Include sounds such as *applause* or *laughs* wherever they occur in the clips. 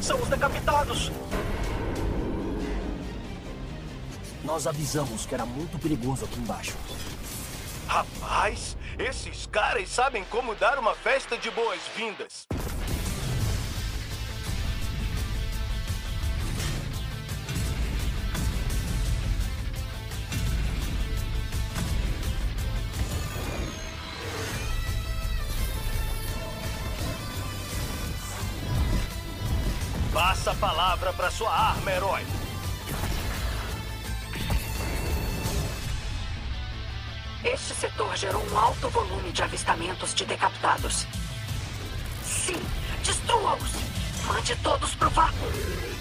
São os decapitados! Nós avisamos que era muito perigoso aqui embaixo. Rapaz, esses caras sabem como dar uma festa de boas-vindas. Palavra para sua arma, herói. Este setor gerou um alto volume de avistamentos de decapitados. Sim, destrua-os! Mande todos pro vácuo!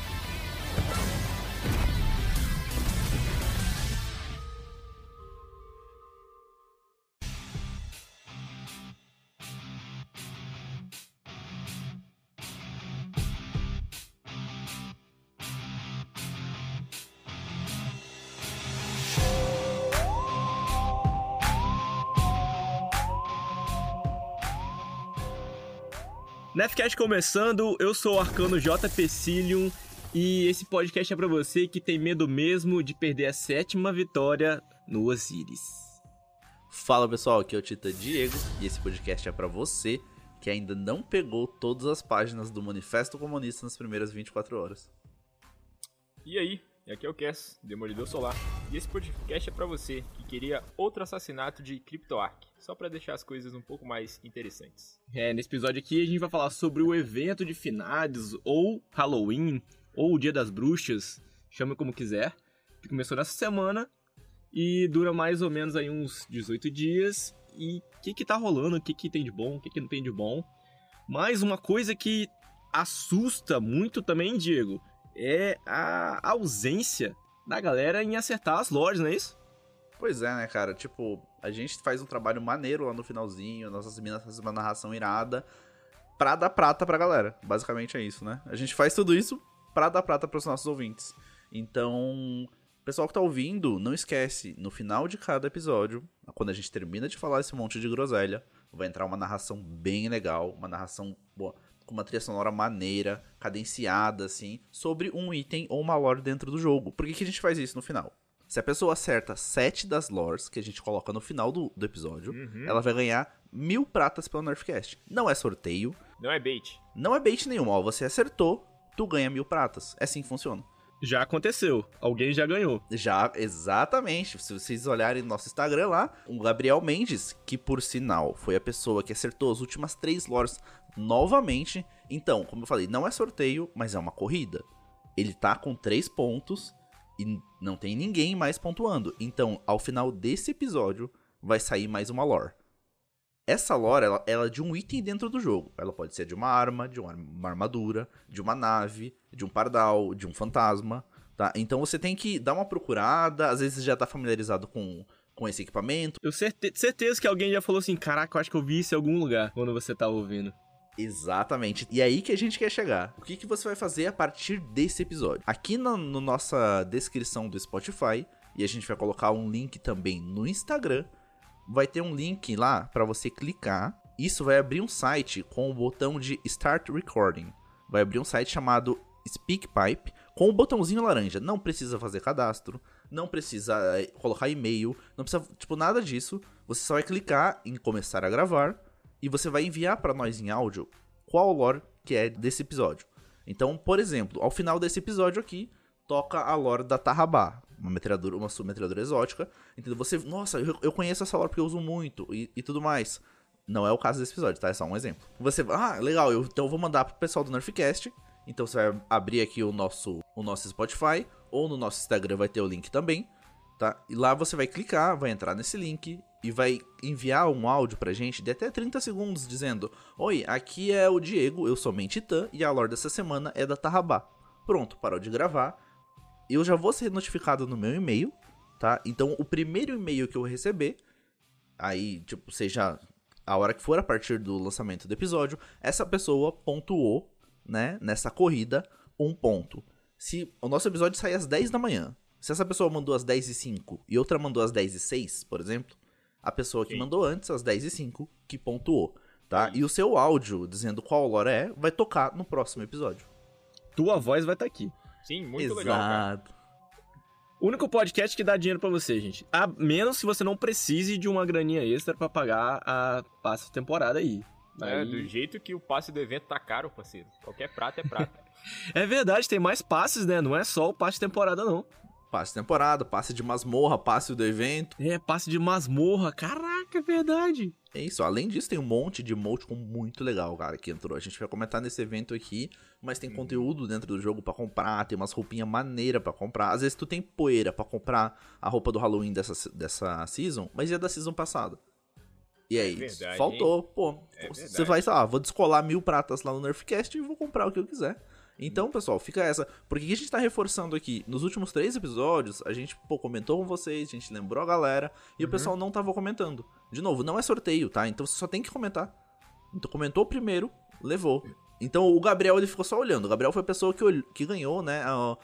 Nefcast começando, eu sou o Arcano JP Cilium e esse podcast é para você que tem medo mesmo de perder a sétima vitória no Osiris. Fala pessoal, aqui é o Tita Diego e esse podcast é para você que ainda não pegou todas as páginas do Manifesto Comunista nas primeiras 24 horas. E aí, aqui é o Cass, Demolidor Solar, e esse podcast é para você que queria outro assassinato de CryptoArk, só para deixar as coisas um pouco mais interessantes. É, nesse episódio aqui a gente vai falar sobre o evento de finados, ou Halloween, ou o Dia das Bruxas, chame como quiser, que começou nessa semana e dura mais ou menos aí uns 18 dias. E o que que tá rolando, o que que tem de bom, o que que não tem de bom. Mas uma coisa que assusta muito também, Diego, é a ausência da galera em acertar as lores, não é isso? Pois é, né, cara? Tipo, a gente faz um trabalho maneiro lá no finalzinho, nossas minas fazem uma narração irada pra dar prata pra galera. Basicamente é isso, né? A gente faz tudo isso pra dar prata pros nossos ouvintes. Então, pessoal que tá ouvindo, não esquece, no final de cada episódio, quando a gente termina de falar esse monte de groselha, vai entrar uma narração bem legal, uma narração boa, com uma trilha sonora maneira, cadenciada, assim, sobre um item ou uma lore dentro do jogo. Por que, que a gente faz isso no final? Se a pessoa acerta sete das lores que a gente coloca no final do, do episódio, ela vai ganhar mil pratas pelo Nerfcast. Não é sorteio, Não é bait. não é bait nenhum. Ó, você acertou, tu ganha mil pratas. É assim que funciona. Já aconteceu, alguém já ganhou. Já, exatamente. Se vocês olharem no nosso Instagram lá, o Gabriel Mendes, que por sinal foi a pessoa que acertou as últimas três lores novamente. Então, como eu falei, não é sorteio, mas é uma corrida. Ele tá com três pontos e não tem ninguém mais pontuando. Então, ao final desse episódio, vai sair mais uma lore. Essa lore, ela, ela é de um item dentro do jogo. Ela pode ser de uma arma, de uma, uma armadura, de uma nave, de um pardal, de um fantasma, tá? Então você tem que dar uma procurada, às vezes já tá familiarizado com, com esse equipamento. Eu certe certeza que alguém já falou assim, caraca, eu acho que eu vi isso em algum lugar quando você tava ouvindo. Exatamente. E é aí que a gente quer chegar. O que, que você vai fazer a partir desse episódio? Aqui na no nossa descrição do Spotify, e a gente vai colocar um link também no Instagram, vai ter um link lá para você clicar. Isso vai abrir um site com o botão de Start Recording. Vai abrir um site chamado SpeakPipe com o botãozinho laranja. Não precisa fazer cadastro, não precisa eh, colocar e-mail, não precisa, tipo, nada disso. Você só vai clicar em começar a gravar e você vai enviar para nós em áudio qual lore que é desse episódio. Então, por exemplo, ao final desse episódio aqui, toca a lore da Tarrabá, uma metralhadora, uma submetralhadora exótica. Entendeu? Você, nossa, eu, eu conheço essa lore porque eu uso muito e, e tudo mais. Não é o caso desse episódio, tá? É só um exemplo. Você, ah, legal, eu, então eu vou mandar pro pessoal do Nerfcast. Então você vai abrir aqui o nosso, o nosso Spotify, ou no nosso Instagram vai ter o link também, tá? E lá você vai clicar, vai entrar nesse link e vai enviar um áudio pra gente de até 30 segundos dizendo: Oi, aqui é o Diego, eu sou Mentitã e a lore dessa semana é da Tarrabá. Pronto, parou de gravar. Eu já vou ser notificado no meu e-mail, tá? Então o primeiro e-mail que eu receber, aí, tipo, seja a hora que for a partir do lançamento do episódio, essa pessoa pontuou, né, nessa corrida, um ponto. Se o nosso episódio sair às 10 da manhã, se essa pessoa mandou às 10 e 5 e outra mandou às 10 e 6, por exemplo, a pessoa que Sim. mandou antes, às 10 e 5, que pontuou, tá? E o seu áudio dizendo qual lore é, vai tocar no próximo episódio. tua voz vai estar aqui. Sim, muito legal, cara. Exato. O único podcast que dá dinheiro pra você, gente. A menos se você não precise de uma graninha extra pra pagar a passe temporada aí. É, Aí- do jeito que o passe do evento tá caro, parceiro. Qualquer prata é prata. *laughs* É verdade, tem mais passes, né? Não é só o passe de temporada, não. Passe de temporada, passe de masmorra, passe do evento. É, passe de masmorra. Caraca, é verdade. É isso. Além disso, tem um monte de emoticon muito legal, cara, que entrou. A gente vai comentar nesse evento aqui, mas tem conteúdo dentro do jogo pra comprar, tem umas roupinhas maneiras pra comprar. Às vezes tu tem poeira pra comprar a roupa do Halloween dessa, dessa season, mas é da season passada. E aí, verdade, faltou, pô. É você vai, sei lá, vou descolar mil pratas lá no Nerfcast e vou comprar o que eu quiser. Então, pessoal, fica essa. Porque o que a gente tá reforçando aqui? Nos últimos três episódios, a gente, pô, comentou com vocês, a gente lembrou a galera, e Uhum. o pessoal não tava comentando. De novo, não é sorteio, tá? Então você só tem que comentar. Então comentou primeiro, levou. Então o Gabriel, ele ficou só olhando. O Gabriel foi a pessoa que, que ganhou, né, a,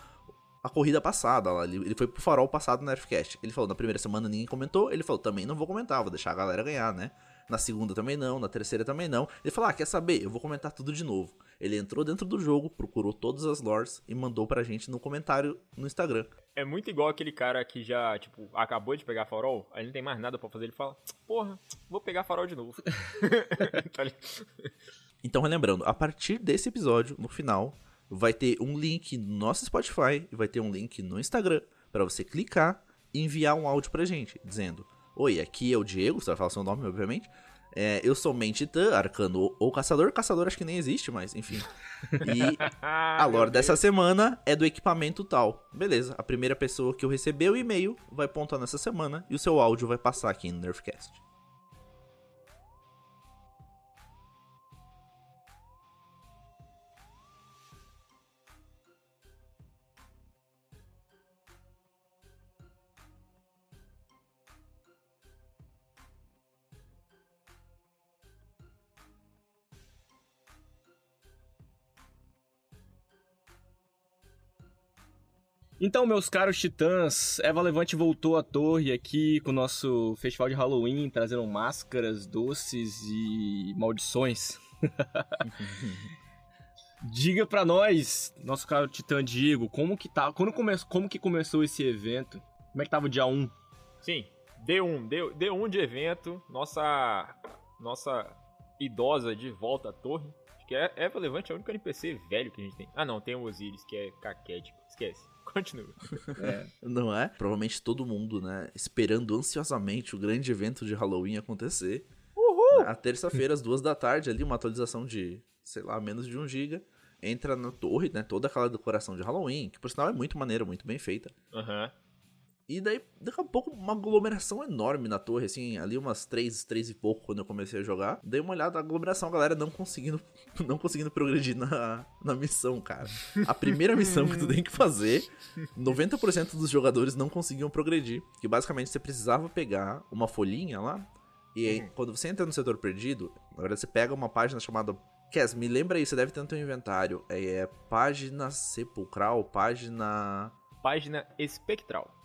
a corrida passada lá. Ele, ele foi pro farol passado no Nerfcast. Ele falou, na primeira semana ninguém comentou. Ele falou, também não vou comentar, vou deixar a galera ganhar, né? Na segunda também não, na terceira também não. Ele falou, ah, quer saber? Eu vou comentar tudo de novo. Ele entrou dentro do jogo, procurou todas as lores e mandou pra gente no comentário no Instagram. É muito igual aquele cara que já, tipo, acabou de pegar farol, aí não tem mais nada pra fazer, ele fala, porra, vou pegar farol de novo. *laughs* Tá? Então, relembrando, a partir desse episódio, no final, vai ter um link no nosso Spotify e vai ter um link no Instagram pra você clicar e enviar um áudio pra gente, dizendo: Oi, aqui é o Diego, você vai falar seu nome, obviamente. É, eu sou Mentitã, Arcano ou- ou Caçador. Caçador acho que nem existe, mas enfim. E *laughs* a lore dessa semana é do equipamento tal. Beleza, a primeira pessoa que eu receber o e-mail vai pontuar nessa semana e o seu áudio vai passar aqui no Nerfcast. Então, meus caros titãs, Eva Levante voltou à torre aqui com o nosso festival de Halloween, trazendo máscaras, doces e maldições. *laughs* Diga pra nós, nosso caro titã Diego, como que tá, quando come, como que começou esse evento? Como é que tava o dia 1? Sim, D1, D, D1 de evento, nossa nossa idosa de volta à torre. Acho que é Eva Levante é o único NPC velho que a gente tem. Ah não, tem o Osiris, que é caquético. Esquece. *laughs* Continua. Não é? Provavelmente todo mundo, né? Esperando ansiosamente o grande evento de Halloween acontecer. Uhul! A terça-feira, às duas da tarde, ali, uma atualização de, sei lá, menos de um giga. Entra na torre, né? Toda aquela decoração de Halloween, que por sinal é muito maneira, muito bem feita. Aham. E daí, daqui a pouco, uma aglomeração enorme na torre, assim, ali umas três, três e pouco quando eu comecei a jogar. Dei uma olhada, a aglomeração, a galera não conseguindo, *laughs* não conseguindo progredir na, na missão, cara. A primeira missão que tu tem que fazer, 90% dos jogadores não conseguiam progredir. Que basicamente você precisava pegar uma folhinha lá, e aí, quando você entra no setor perdido, na verdade você pega uma página chamada. Cass, me lembra aí, você deve ter no teu inventário. É, é página sepulcral, página. Página espectral.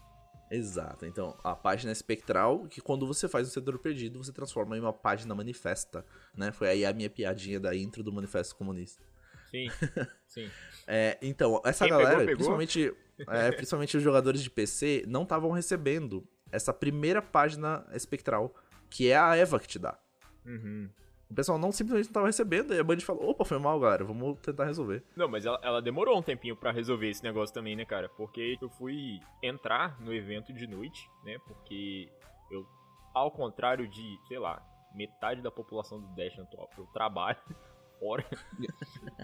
Exato. Então, a página espectral, que quando você faz um setor perdido, você transforma em uma página manifesta, né? Foi aí a minha piadinha da intro do Manifesto Comunista. Sim, *laughs* sim. É, então, essa Quem pegou, galera, pegou. principalmente, é, principalmente os jogadores de PC, não estavam recebendo essa primeira página espectral, que é a Eva que te dá. Uhum. O pessoal não simplesmente não tava recebendo, e a Band falou, opa, foi mal, galera, vamos tentar resolver. Não, mas ela, ela demorou um tempinho pra resolver esse negócio também, né, cara? Porque eu fui entrar no evento de noite, né? Porque eu, ao contrário de, sei lá, metade da população do Dash atual, eu trabalho *laughs* fora.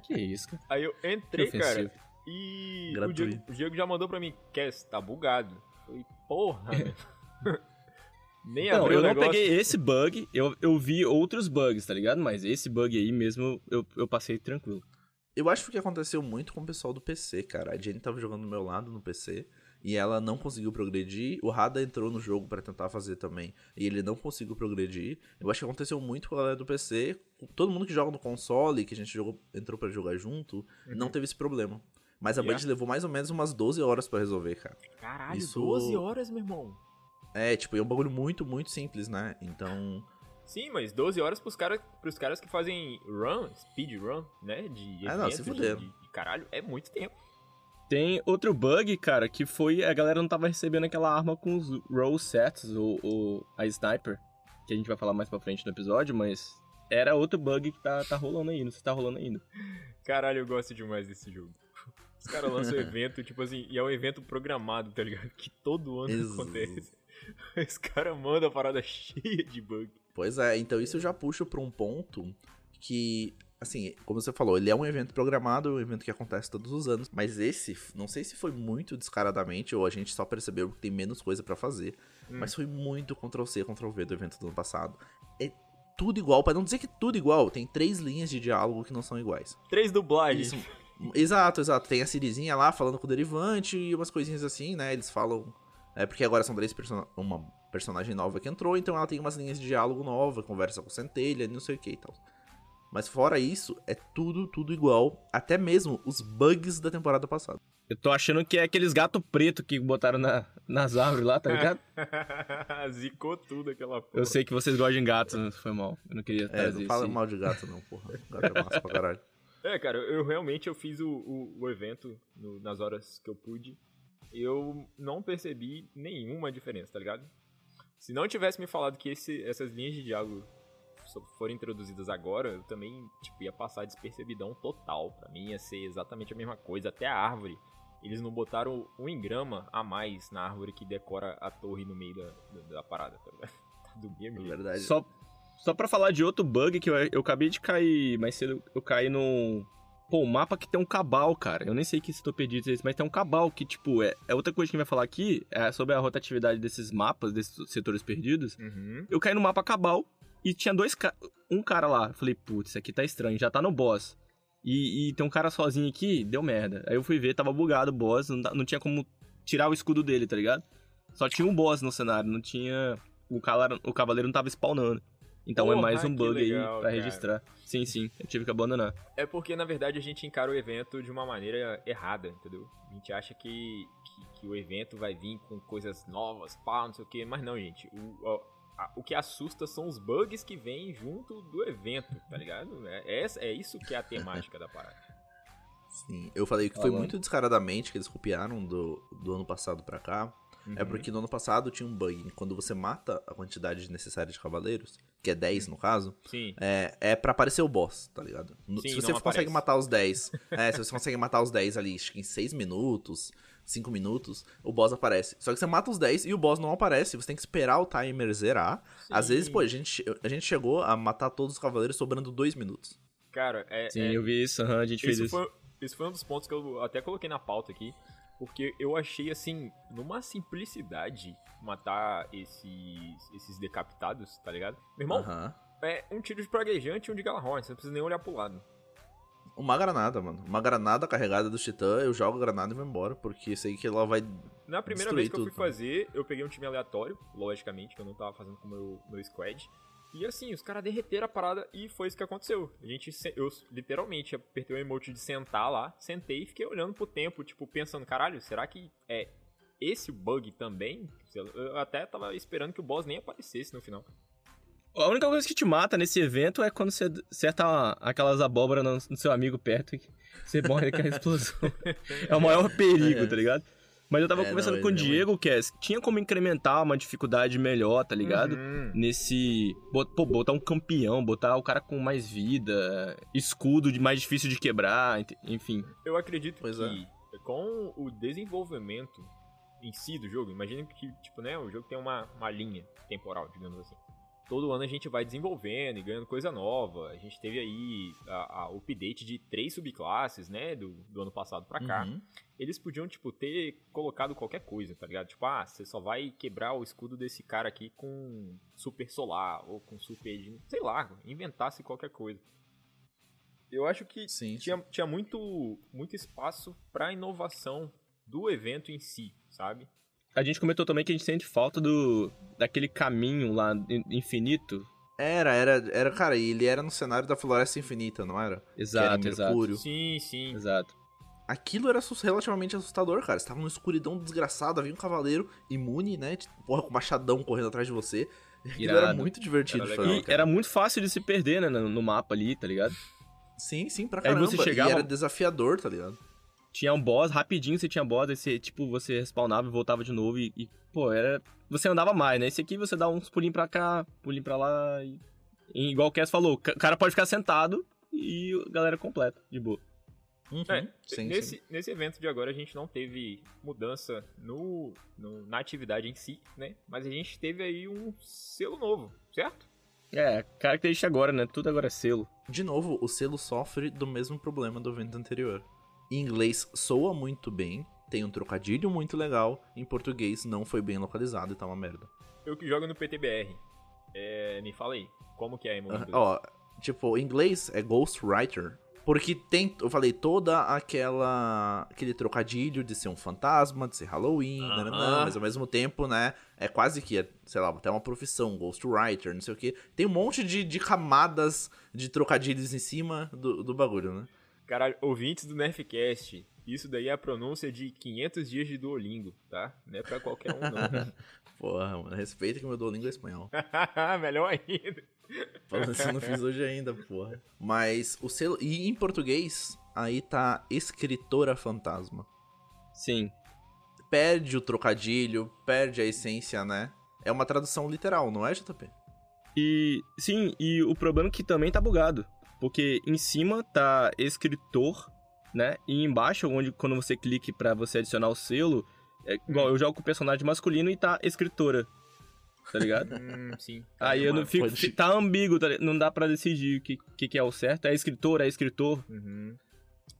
Que isso, cara? Aí eu entrei, cara, e o. Diego, o Diego já mandou pra mim, Cass, tá bugado. Eu falei, porra. *laughs* Nem Não, abriu eu o não peguei esse bug, eu, eu vi outros bugs, tá ligado? Mas esse bug aí mesmo eu, eu passei tranquilo. Eu acho que aconteceu muito com o pessoal do PC, cara. A Jenny tava jogando do meu lado no PC e ela não conseguiu progredir. O Rada entrou no jogo pra tentar fazer também e ele não conseguiu progredir. Eu acho que aconteceu muito com a galera do PC. Todo mundo que joga no console, que a gente jogou, entrou pra jogar junto, não teve esse problema. Mas a Uhum. Yeah. Band levou mais ou menos umas 12 horas pra resolver, cara. Caralho, Isso- 12 horas, meu irmão. É, tipo, é um bagulho muito, muito simples, né? Então, Sim, mas 12 horas pros caras, pros caras que fazem run, speed run, né? De Ah, não, se evento, de, de, de caralho, é muito tempo. Tem outro bug, cara, que foi a galera não tava recebendo aquela arma com os roll sets, ou, ou a sniper, que a gente vai falar mais pra frente no episódio, mas era outro bug que tá, tá rolando aí, não sei se tá rolando ainda. Caralho, eu gosto demais desse jogo. Os caras lançam um *laughs* evento, tipo assim, e é um evento programado, tá ligado? Que todo ano Ex- acontece. *laughs* Os caras mandam a parada *laughs* cheia de bug. Pois é, então isso eu já puxo pra um ponto que, assim, como você falou, ele é um evento programado, um evento que acontece todos os anos, mas esse, não sei se foi muito descaradamente ou a gente só percebeu que tem menos coisa pra fazer, mas foi muito Ctrl-C, Ctrl-V do evento do ano passado. É tudo igual, pra não dizer que tudo igual, tem três linhas de diálogo que não são iguais. Três dublagens. Isso. Exato, exato. Tem a Sirizinha lá falando com o derivante e umas coisinhas assim, né? Eles falam. É porque agora são três person uma personagem nova que entrou, então ela tem umas linhas de diálogo nova, conversa com centelha, não sei o que e tal. Mas fora isso, é tudo, tudo igual. Até mesmo os bugs da temporada passada. Eu tô achando que é aqueles gato preto que botaram na, nas árvores lá, tá ligado? *laughs* Zicou tudo aquela porra. Eu sei que vocês gostam de gatos, foi mal. Eu não queria É, trazer não fala mal de gato não, porra. Gato é massa pra caralho. É, cara, eu realmente eu fiz o, o, o evento no- nas horas que eu pude. Eu não percebi nenhuma diferença, tá ligado? Se não tivesse me falado que esse, essas linhas de diálogo só foram introduzidas agora, eu também tipo, ia passar despercebidão total. Pra mim ia ser exatamente a mesma coisa. Até a árvore. Eles não botaram um engrama a mais na árvore que decora a torre no meio da, da, da parada, tá ligado? Tá *laughs* do É verdade. Só, só pra falar de outro bug que eu, eu acabei de cair mais cedo, eu caí num. Pô, um mapa que tem um cabal, cara. Eu nem sei que se tô perdido isso, mas tem um cabal que, tipo, é, é outra coisa que a gente vai falar aqui, é sobre a rotatividade desses mapas, desses setores perdidos. Uhum. Eu caí no mapa cabal e tinha dois ca... um cara lá. Eu falei, putz, isso aqui tá estranho, já tá no boss. E, e tem um cara sozinho aqui, deu merda. Aí eu fui ver, tava bugado o boss, não, não tinha como tirar o escudo dele, tá ligado? Só tinha um boss no cenário, não tinha. O, cala... o cavaleiro não tava spawnando. Então é Porra, mais um bug legal, aí pra cara. registrar. Sim, sim, eu tive que abandonar. É porque, na verdade, a gente encara o evento de uma maneira errada, entendeu? A gente acha que, que, que o evento vai vir com coisas novas, pá, não sei o que, mas não, gente. O, a- a- o que assusta são os bugs que vêm junto do evento, tá ligado? É, é, é isso que é a temática da parada. Sim, eu falei que foi Falando. muito descaradamente que eles copiaram do, do ano passado pra cá. É Uhum. porque no ano passado tinha um bug. Quando você mata a quantidade necessária de cavaleiros, que é 10 no caso, Sim. é, é pra aparecer o boss, tá ligado? No- Sim, se você consegue aparece. matar os 10, *laughs* é, se você consegue matar os 10 ali, acho que em 6 minutos, 5 minutos, o boss aparece. Só que você mata os 10 e o boss não aparece, você tem que esperar o timer zerar. Às vezes, Sim. pô, a gente, a gente chegou a matar todos os cavaleiros sobrando 2 minutos. Cara, é. Sim, é- eu vi isso, aham, a gente fez Isso isso. foi, isso foi um dos pontos que eu até coloquei na pauta aqui, porque eu achei, assim, numa simplicidade matar esses, esses decapitados, tá ligado? Meu irmão, Aham. é um tiro de praguejante e um de Galahorn, você não precisa nem olhar pro lado. Uma granada, mano. Uma granada carregada do Titã, eu jogo a granada e vou embora, porque sei que ela vai. Na primeira vez que eu fui tudo. fazer, eu peguei um time aleatório, logicamente, que eu não tava fazendo com o meu, meu squad. E assim, os caras derreteram a parada e foi isso que aconteceu. A gente, eu literalmente apertei o emote de sentar lá, sentei e fiquei olhando pro tempo, tipo, pensando, caralho, será que é esse o bug também? Eu até tava esperando que o boss nem aparecesse no final. A única coisa que te mata nesse evento é quando você acerta aquelas abóboras no, no seu amigo perto e você morre com a *laughs* explosão. é o maior perigo, É. tá ligado? Mas eu tava É, conversando não, com o é Diego, que é, tinha como incrementar uma dificuldade melhor, tá ligado? Uhum. Nesse. Pô, botar um campeão, botar o cara com mais vida, escudo de mais difícil de quebrar, enfim. Eu acredito Pois que com o desenvolvimento em si do jogo, imagina que, tipo, né, o jogo tem uma, uma linha temporal, digamos assim. Todo ano a gente vai desenvolvendo e ganhando coisa nova. A gente teve aí a, a update de três subclasses, né, do, do ano passado pra cá. Uhum. Eles podiam, tipo, ter colocado qualquer coisa, tá ligado? Tipo, ah, você só vai quebrar o escudo desse cara aqui com super solar ou com super... Sei lá, inventasse qualquer coisa. Eu acho que Sim. tinha, tinha muito, muito espaço pra inovação do evento em si, sabe? A gente comentou também que a gente sente falta do daquele caminho lá in- infinito. Era, era, era, cara, e ele era no cenário da Floresta Infinita, não era? Exato, era exato. Mercúrio. Sim, sim. Exato. Aquilo era relativamente assustador, cara. Você tava numa escuridão desgraçada, havia um cavaleiro imune, né? de- Porra, com machadão correndo atrás de você. Aquilo era muito divertido Era legal. E era muito fácil de se perder, né, no, no mapa ali, tá ligado? Sim, sim, pra Aí caramba. você chegava- E era desafiador, tá ligado? Tinha um boss, rapidinho você tinha boss, aí você, tipo, você respawnava e voltava de novo e, e, pô, era... Você andava mais, né? Esse aqui você dá uns pulinhos pra cá, pulinho pra lá e... e igual o Cass falou, o ca- cara pode ficar sentado e a galera completa, de boa. Uhum, É, sim, nesse, sim. nesse evento de agora a gente não teve mudança no, no- na atividade em si, né? Mas a gente teve aí um selo novo, certo? É, característica agora, né? Tudo agora é selo. De novo, o selo sofre do mesmo problema do evento anterior. Em inglês soa muito bem, tem um trocadilho muito legal, em português não foi bem localizado e tá uma merda. Eu que jogo no PTBR. É, me fala aí, como que é em inglês? Ó, tipo, em inglês é Ghostwriter. Porque tem, eu falei, toda aquela. aquele trocadilho de ser um fantasma, de ser Halloween, Aham. nananã, mas ao mesmo tempo, né? É quase que, é, sei lá, até uma profissão, Ghostwriter, não sei o que. Tem um monte de, de camadas de trocadilhos em cima do, do bagulho, né? Caralho, ouvintes do Nerfcast, isso daí é a pronúncia de 500 dias de Duolingo, tá? Não é pra qualquer um, não. *laughs* Porra, mano, respeita que meu Duolingo é espanhol. *laughs* Melhor ainda. *laughs* Falando assim, eu não fiz hoje ainda, porra. Mas o selo. E em português, aí tá Escritora Fantasma. Sim. Perde o trocadilho, perde a essência, né? É uma tradução literal, não é, JP? E sim, e o problema é que também tá bugado. Porque em cima tá escritor, né? E embaixo, onde quando você clique pra você adicionar o selo, é igual eu jogo com o personagem masculino e tá escritora. Tá ligado? *laughs* Hum, sim. Aí eu não fico. pode- Tá ambíguo, tá ligado? não dá pra decidir o que, que, que é o certo. É escritor, é escritor. Uhum.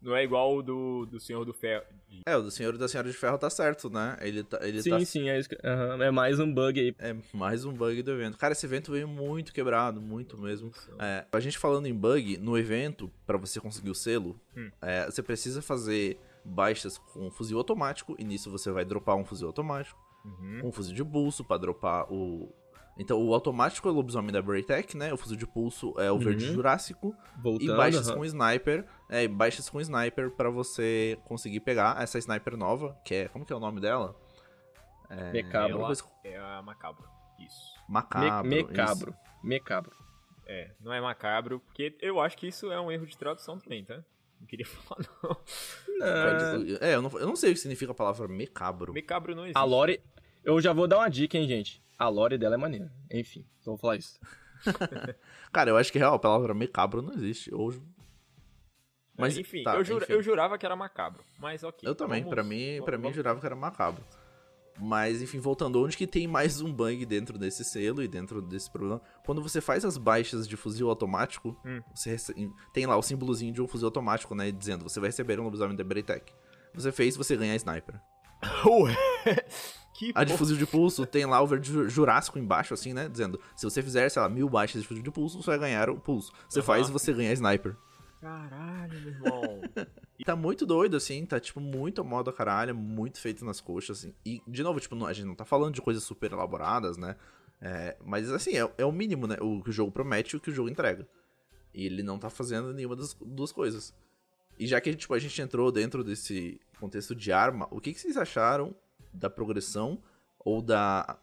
Não é igual o do, do Senhor do Ferro. É, o do Senhor e da Senhora de Ferro tá certo, né? Ele tá. Ele sim, tá... sim, é, escri- aham, é mais um bug aí. É mais um bug do evento. Cara, esse evento veio muito quebrado, muito mesmo. É, a gente falando em bug, no evento, pra você conseguir o selo, Hum. é, você precisa fazer baixas com fuzil automático, e nisso você vai dropar um fuzil automático, Uhum. um fuzil de pulso pra dropar o. Então, o automático é o lobisomem da Braytech, né? O fuzil de pulso é o verde Uhum. jurássico. Voltando. E baixas aham. com sniper. É, e baixas com sniper pra você conseguir pegar essa sniper nova, que é. Como que é o nome dela? É, Mecabro. coisa- É a macabro. Isso. Macabro. Me, isso. mecabro. Mecabro. É, não é macabro, porque eu acho que isso é um erro de tradução também, tá? Não queria *laughs* falar, não. Pode- É, eu não, eu não sei o que significa a palavra mecabro. Macabro não existe. a Lore. Eu já vou dar uma dica, hein, gente. A Lore dela é maneira. Enfim, só vou falar isso. *laughs* *laughs* Cara, eu acho que real, a palavra mecabro não existe. Ou... Mas, enfim, tá, eu, jura- enfim. eu jurava que era macabro, mas ok. Eu também, pra mim, pra mim vamos- jurava que era macabro. Mas, enfim, voltando, onde que tem mais um bug dentro desse selo e dentro desse problema? Quando você faz as baixas de fuzil automático, Hum. você tem lá o símbolozinho de um fuzil automático, né? Dizendo, você vai receber um lobisomem da Braytech. Você fez, você ganha a sniper. *laughs* Ué, que A de fuzil de pulso tem lá o verde ju- jurássico embaixo, assim, né? Dizendo, se você fizer, sei lá, mil baixas de fuzil de pulso, você vai ganhar o pulso. Você Aham. faz, você ganha a sniper. Caralho, meu irmão. E tá muito doido, assim, tá, tipo, muito moda caralho, muito feito nas coxas, assim. E, de novo, tipo, não- a gente não tá falando de coisas super elaboradas, né? É, mas, assim, é, é o mínimo, né? O que o jogo promete e o que o jogo entrega. E ele não tá fazendo nenhuma das duas coisas. E já que, tipo, a gente entrou dentro desse contexto de arma, o que, que vocês acharam da progressão ou da,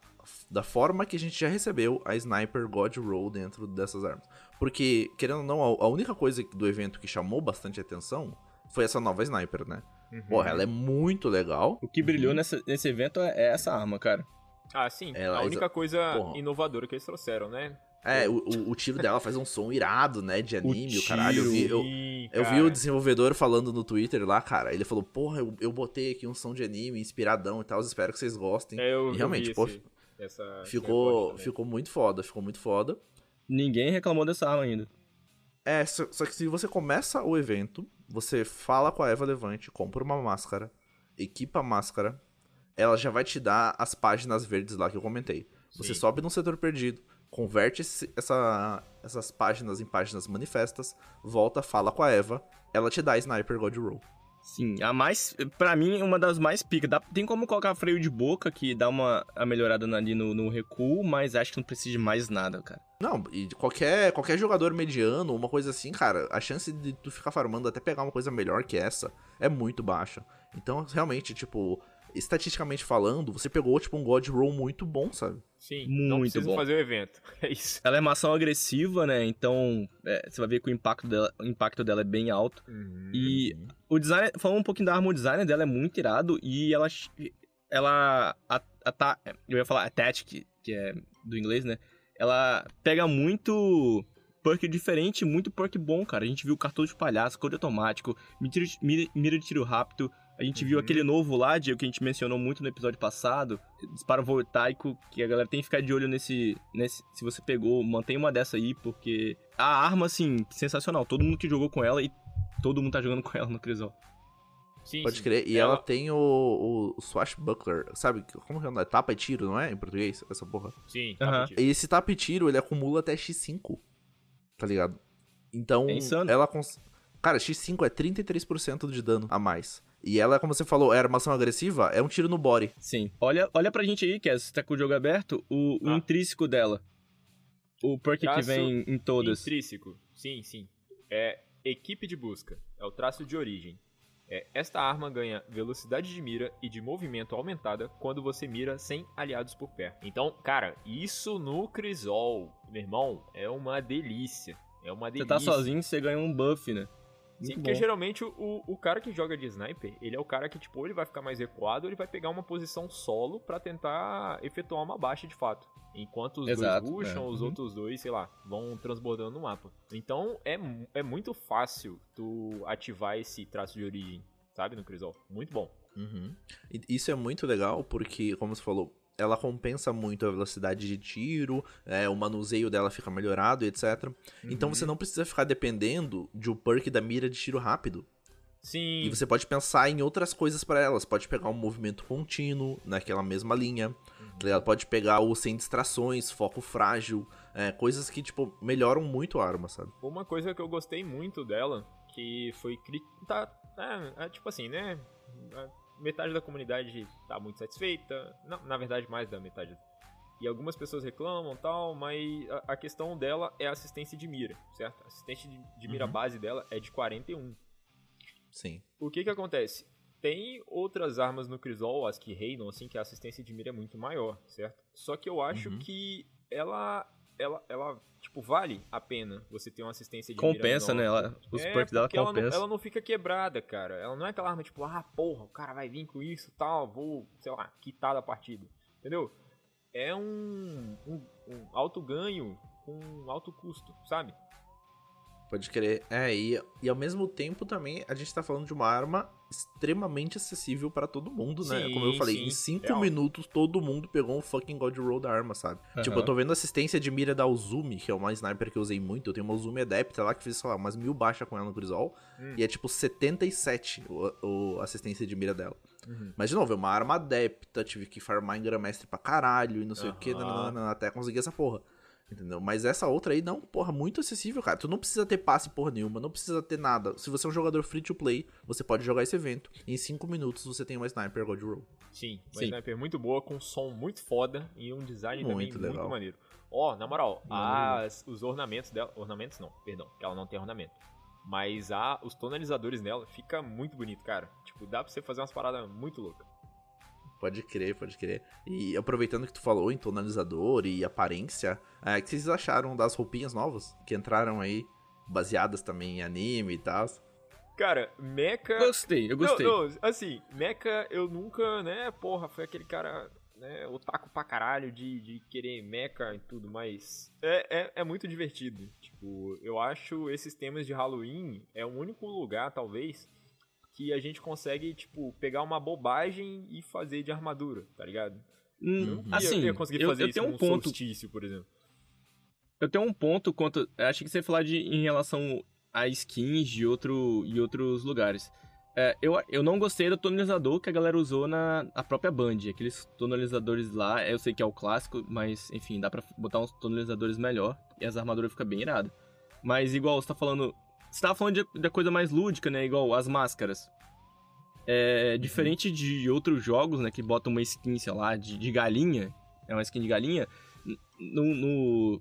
da forma que a gente já recebeu a Sniper God Roll dentro dessas armas? Porque, querendo ou não, a, única coisa do evento que chamou bastante atenção foi essa nova Sniper, né? Uhum. Porra, ela é muito legal. O que brilhou nessa- nesse evento é é essa arma, cara. Ah, sim. Ela- a única coisa Porra. inovadora que eles trouxeram, né? É, o, o, o tiro dela faz um som irado, né? De *laughs* anime, o, caralho. Eu vi, eu, eu vi o desenvolvedor falando no Twitter lá, cara. Ele falou, porra, eu, eu botei aqui um som de anime inspiradão e tal. Espero que vocês gostem. É, eu, e realmente, pô, esse, essa, ficou, ficou muito foda, ficou muito foda. Ninguém reclamou dessa arma ainda. É, só, só que se você começa o evento, você fala com a Eva Levante, compra uma máscara, equipa a máscara, ela já vai te dar as páginas verdes lá que eu comentei. Você Sim. sobe num setor perdido, converte esse- essa, essas páginas em páginas manifestas, volta, fala com a Eva, ela te dá Sniper God Roll. Sim, a mais. Pra mim, uma das mais pica. Tem como colocar freio de boca, que dá uma a melhorada ali no, no recuo, mas acho que não precisa de mais nada, cara. Não, e qualquer, qualquer jogador mediano, uma coisa assim, cara, a chance de tu ficar farmando até pegar uma coisa melhor que essa é muito baixa. Então, realmente, tipo, estatisticamente falando, você pegou, tipo, um God Roll muito bom, sabe? Sim, não Muito precisa bom. fazer o evento. *laughs* É isso. Ela é uma ação agressiva, né? Então, é, você vai ver que o impacto dela, o impacto dela é bem alto. E o design, falando um pouquinho da arma, o design dela é muito irado e ela ela a, a, tá- eu ia falar attach, que, que é do inglês, né? Ela pega muito perk diferente, muito perk bom, cara. A gente viu cartão de palhaço, code automático, mira, mira, mira de tiro rápido. A gente viu Uhum. aquele novo lá, Diego, que a gente mencionou muito no episódio passado, disparo voltaico, que a galera tem que ficar de olho nesse, nesse. Se você pegou, mantém uma dessa aí, porque a arma, assim, sensacional. Todo mundo que jogou com ela e todo mundo tá jogando *laughs* com ela no Crisol. Sim, Pode sim. crer. E ela, tem o, o, o Swashbuckler, sabe? Como que é o nome? Tapa e tiro, não é? Em português? Essa porra. Sim, Aham. tá E esse tapa e tiro, ele acumula até X5. Tá ligado? Então, É ela... Cons... Cara, X5 é 33% de dano a mais. E ela, como você falou, é armação agressiva, é um tiro no body. Sim. Olha, olha pra gente aí, que você tá com o jogo aberto, o, o Ah. intrínseco dela. O perk que Traço vem em todas. Intrínseco. Sim, sim. É equipe de busca. É o traço de origem. É, esta arma ganha velocidade de mira e de movimento aumentada quando você mira sem aliados por perto. Então, cara, isso no Crisol, meu irmão, é uma delícia. É uma Você delícia. tá sozinho, você ganha um buff, né? Sim, porque bom. geralmente o, o cara que joga de sniper, ele é o cara que, tipo, ou ele vai ficar mais recuado, ou ele vai pegar uma posição solo pra tentar efetuar uma baixa de fato. Enquanto os Exato, dois puxam, é. os Uhum. outros dois, sei lá, vão transbordando no mapa. Então é, é muito fácil tu ativar esse traço de origem, sabe, no Crisol. Muito bom. Uhum. Isso é muito legal porque, como você falou, ela compensa muito a velocidade de tiro, é, o manuseio dela fica melhorado, etc. Então Uhum. você não precisa ficar dependendo de um perk da mira de tiro rápido. Sim. E você pode pensar em outras coisas pra ela. Você pode pegar um movimento contínuo naquela mesma linha. tá ligado? Pode pegar o sem distrações, foco frágil, é, coisas que, tipo, melhoram muito a arma, sabe? Uma coisa que eu gostei muito dela, que foi tá, é, é tipo assim, né? Metade da comunidade tá muito satisfeita, na, na verdade mais da metade. E algumas pessoas reclamam tal, mas a, a questão dela é a assistência de mira, certo? A assistência de, de mira Uhum. base dela é de 41. Sim. O que que acontece? Tem outras armas no Crisol, as que reinam, assim, que a assistência de mira é muito maior, certo? Só que eu acho Uhum. que ela, ela, ela, tipo, vale a pena você ter uma assistência de Compensa, né? Ela, os É, dela porque ela não, ela não fica quebrada, cara. Ela não é aquela arma tipo, ah, porra, o cara vai vir com isso tal, vou, sei lá, quitar da partida. Entendeu? É um, um, um alto ganho com alto custo, sabe? Pode crer. É, e, e ao mesmo tempo também a gente tá falando de uma arma extremamente acessível pra todo mundo, né? Sim, Como eu falei, sim, em 5 real. minutos todo mundo pegou um fucking God Roll da arma, sabe? Aham. Tipo, eu tô vendo assistência de mira da Uzumi, que é uma sniper que eu usei muito. Eu tenho uma Uzumi Adepta lá que fiz, sei lá, umas mil baixas com ela no Crisol. Hum. E é tipo 77 o, o assistência de mira dela. Uhum. Mas de novo, é uma arma adepta, tive que farmar em Grandmestre pra caralho e não sei o que, até conseguir essa porra. Entendeu? Mas essa outra aí, não, porra, muito acessível, cara. Tu não precisa ter passe porra nenhuma, não precisa ter nada. Se você é um jogador free to play, você pode jogar esse evento. Em 5 minutos você tem uma Sniper God Roll. Sim, uma Sim. sniper muito boa, com som muito foda e um design Muito também legal. muito maneiro. Ó, na moral, as, os ornamentos dela. Ornamentos não, perdão, que ela não tem ornamento. Mas a, os tonalizadores nela fica muito bonito, cara. Tipo, dá pra você fazer umas paradas muito loucas. Pode crer, pode crer. E aproveitando que tu falou em tonalizador e aparência, é, o que vocês acharam das roupinhas novas que entraram aí, baseadas também em anime e tal? Cara, Mecha. Gostei, eu gostei. Não, não, assim, Mecha eu nunca, né, porra, foi aquele cara, né, otaku pra caralho de, de querer Mecha e tudo, mas é, é, é muito divertido. Tipo, eu acho esses temas de Halloween é o único lugar, talvez, que a gente consegue, tipo, pegar uma bobagem e fazer de armadura, tá ligado? Hum, Eu assim, eu ia conseguir eu, fazer eu isso tenho um ponto. solstício, por exemplo. Eu tenho um ponto quanto. eu Acho que você ia falar de, em relação a skins de outro, e outros lugares. É, eu, eu não gostei do tonalizador que a galera usou na a própria Band. Aqueles tonalizadores lá, eu sei que é o clássico, mas enfim, dá pra botar uns tonalizadores melhor e as armaduras ficam bem iradas. Mas igual você tá falando. Você tava falando de, da coisa mais lúdica, né? Igual as máscaras. É, diferente de outros jogos, né? Que botam uma skin, sei lá, de, de galinha. É uma skin de galinha. No, no,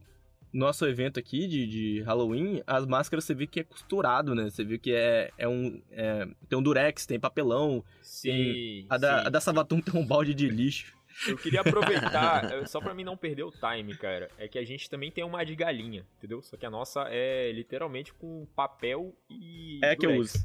nosso evento aqui de, de Halloween, as máscaras você vê que é costurado, né? Você viu que é, é um. é- tem um durex, tem papelão. Sim. A da, sim. a da Sabatum tem um balde de lixo. Eu queria aproveitar, *laughs* eh, só pra mim não perder o time, cara, é que a gente também tem uma de galinha, entendeu? Só que a nossa é literalmente com papel e. É a que eu uso.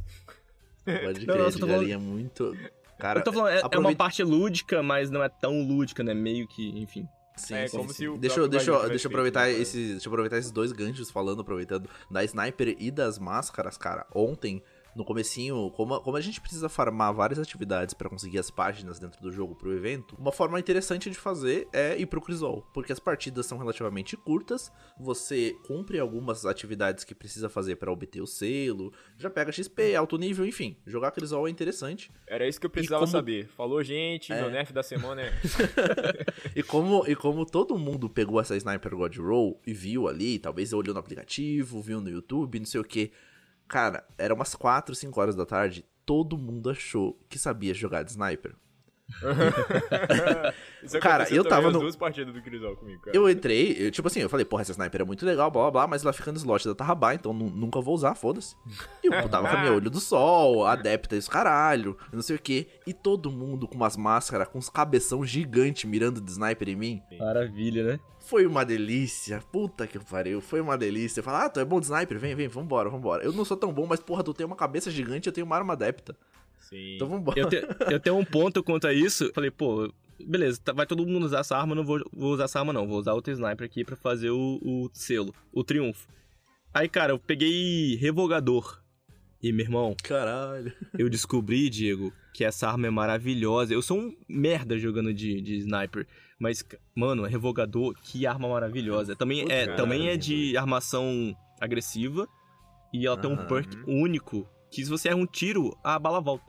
Pode Não, crer, eu de tô falando- galinha muito. Cara, eu tô falando, é, é uma aproveita- parte lúdica, mas não é tão lúdica, né? Meio que, enfim. Sim, É, sim, como sim. se o deixa, eu- deixa, eu- Galinha deixa eu aproveitar feito, né, esses, deixa eu aproveitar esses dois ganchos falando, aproveitando da Sniper e das máscaras, cara. Ontem, no comecinho, como, como a gente precisa farmar várias atividades pra conseguir as páginas dentro do jogo pro evento, uma forma interessante de fazer é ir pro Crisol, porque as partidas são relativamente curtas, você cumpre algumas atividades que precisa fazer pra obter o selo, já pega XP, alto nível, enfim, jogar Crisol é interessante. Era isso que eu precisava como- saber. Falou, gente, É. meu nerf da semana é. *laughs* E como, e como todo mundo pegou essa Sniper God Roll e viu ali, talvez olhou no aplicativo, viu no YouTube, não sei o que. Cara, era umas 4, 5 horas da tarde, todo mundo achou que sabia jogar de sniper. *laughs* Isso Cara, eu tava as no- duas partidas do Crisol comigo, cara. Eu entrei, eu, tipo assim, eu falei, porra, essa sniper é muito legal, blá blá blá, mas ela fica no slot da Tarrabá, então nu- nunca vou usar, foda-se. E eu *laughs* tava com a minha olho do sol, adepta e os caralho, não sei o que. E todo mundo com umas máscaras, com uns cabeção gigante mirando de sniper em mim. Maravilha, né? Foi uma delícia, puta que pariu, foi uma delícia. Falar, ah, tu é bom de sniper, vem, vem, vambora, vambora. Eu não sou tão bom, mas porra, tu tem uma cabeça gigante, eu tenho uma arma adepta. Sim. Então vambora. Eu, te- eu tenho um ponto quanto a isso. Falei, pô, beleza, tá- vai todo mundo usar essa arma, não vou, vou usar essa arma não. Vou usar outro sniper aqui pra fazer o, o selo, o triunfo. Aí, cara, eu peguei revogador. E, meu irmão, Caralho. *laughs* eu descobri, Diego, que essa arma é maravilhosa. Eu sou um merda jogando de, de sniper. Mas, mano, revogador, que arma maravilhosa. Também Putz, é, caralho, também é de armação agressiva. E ela tem um perk único. Que se você erra um tiro, a bala volta.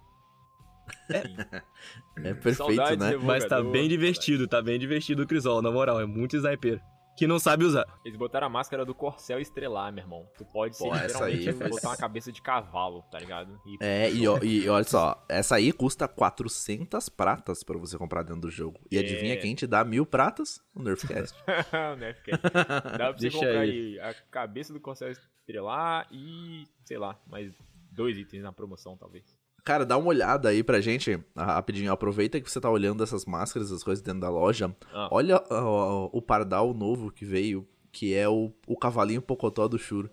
É *laughs* perfeito, Saudades, né? Mas tá bem divertido, tá bem divertido o Crisol, na moral. É muito sniper. Que não sabe usar. Eles botaram a máscara do Corcel estrelar, meu irmão. Tu pode ser Pô, essa aí literalmente faz- botar uma cabeça de cavalo, tá ligado? E É, e, e olha só, essa aí custa 400 pratas pra você comprar dentro do jogo. E É. adivinha quem te dá mil pratas? O Nerfcast. *laughs* o Nerfcast. Dá pra você Deixa comprar aí. aí a cabeça do Corcel estrelar e, sei lá, mais dois itens na promoção, talvez. Cara, dá uma olhada aí pra gente, ah, rapidinho. Aproveita que você tá olhando essas máscaras, essas coisas dentro da loja. Ah. Olha ó, o pardal novo que veio, que é o, o cavalinho pocotó do Shuro.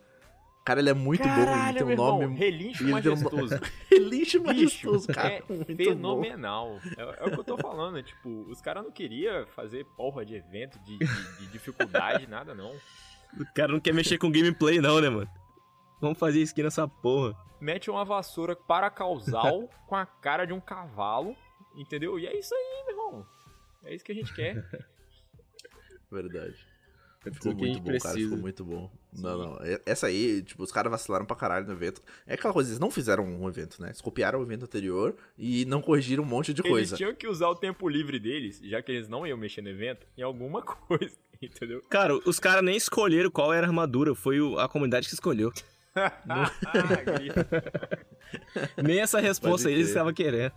Cara, ele é muito bom, ele tem um nome... irmão, relincho um- majestoso. *laughs* Relincho Bicho, majestoso, cara. é muito fenomenal. É, é o que eu tô falando, tipo, os caras não queriam fazer porra de evento, de, de- de dificuldade, nada não. O cara não quer mexer com gameplay, não, né, mano? Vamos fazer skin nessa porra. Mete uma vassoura para causal *laughs* com a cara de um cavalo, entendeu? E é isso aí, meu irmão. É isso que a gente quer. *laughs* Verdade. É Ficou tudo que a muito gente bom, cara. precisa. Ficou muito bom. Não, não. é- Essa aí, tipo, os caras vacilaram pra caralho no evento. É aquela coisa, eles não fizeram um evento, né? Eles copiaram o evento anterior e não corrigiram um monte de Eles coisa. tinham que usar o tempo livre deles, já que eles não iam mexer no evento, em alguma *laughs* coisa, entendeu? Cara, os caras nem escolheram qual era a armadura. Foi o- a comunidade que escolheu. *laughs* *laughs* Nem essa resposta crer. estavam querendo.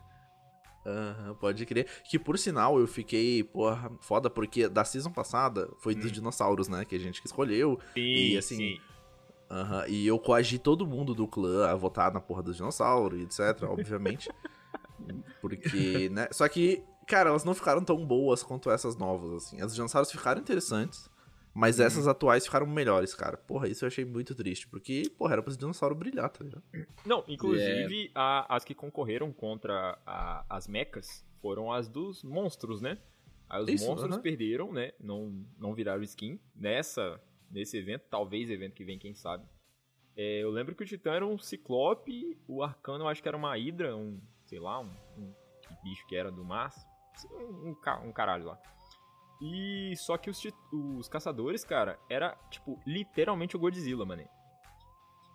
Aham, pode crer. Que por sinal eu fiquei, porra, foda, porque da season passada foi dos dinossauros, né? Que a gente que escolheu. Sim, E, assim, sim. Aham, e eu coagi todo mundo do clã a votar na porra dos dinossauros, etc, *laughs* obviamente. Porque, né? Só que, cara, elas não ficaram tão boas quanto essas novas, assim. As dinossauros ficaram interessantes, mas essas atuais ficaram melhores, cara. Porra, isso eu achei muito triste, porque, porra, era pros dinossauros brilhar, tá ligado? Não, inclusive a- as que concorreram contra a- as mechas foram as dos monstros, né? Aí os Isso, monstros aham. perderam, né? Não, não viraram skin nessa, nesse evento, talvez evento que vem, quem sabe. É, eu lembro que o Titã era um ciclope, o Arcano eu acho que era uma hidra, um, sei lá, um, um que bicho que era do mar, um, um, um caralho lá. E só que os, os caçadores, cara, era tipo literalmente o Godzilla, mané.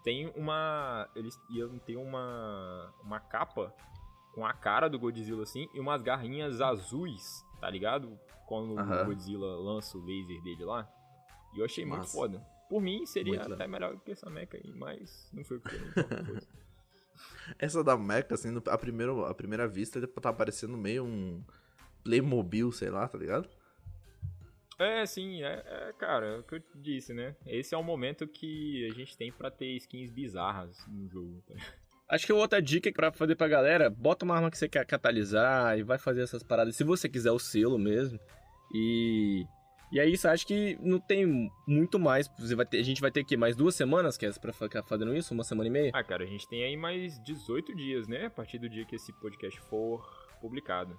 Tem uma. Eles iam ter uma. Uma capa com a cara do Godzilla assim e umas garrinhas azuis, tá ligado? Quando o Godzilla lança o laser dele lá. E eu achei muito foda. Por mim seria Muito até melhor que essa mecha aí, mas não foi o que eu então. *laughs* *laughs* Essa da Mecha, assim, a primeira, a primeira vista, ele tá parecendo meio um Playmobil, sei lá, tá ligado? É, sim, é, é, cara, é o que eu disse, né? Esse é o momento que a gente tem pra ter skins bizarras no jogo. Tá? Acho que outra dica pra fazer pra galera, bota uma arma que você quer catalisar e vai fazer essas paradas, se você quiser o selo mesmo. E e aí, isso acho que não tem muito mais. Você vai ter, a gente vai ter aqui mais duas semanas, que é pra ficar fazendo isso? Uma semana e meia? Ah, cara, a gente tem aí mais 18 dias, né? A partir do dia que esse podcast for publicado.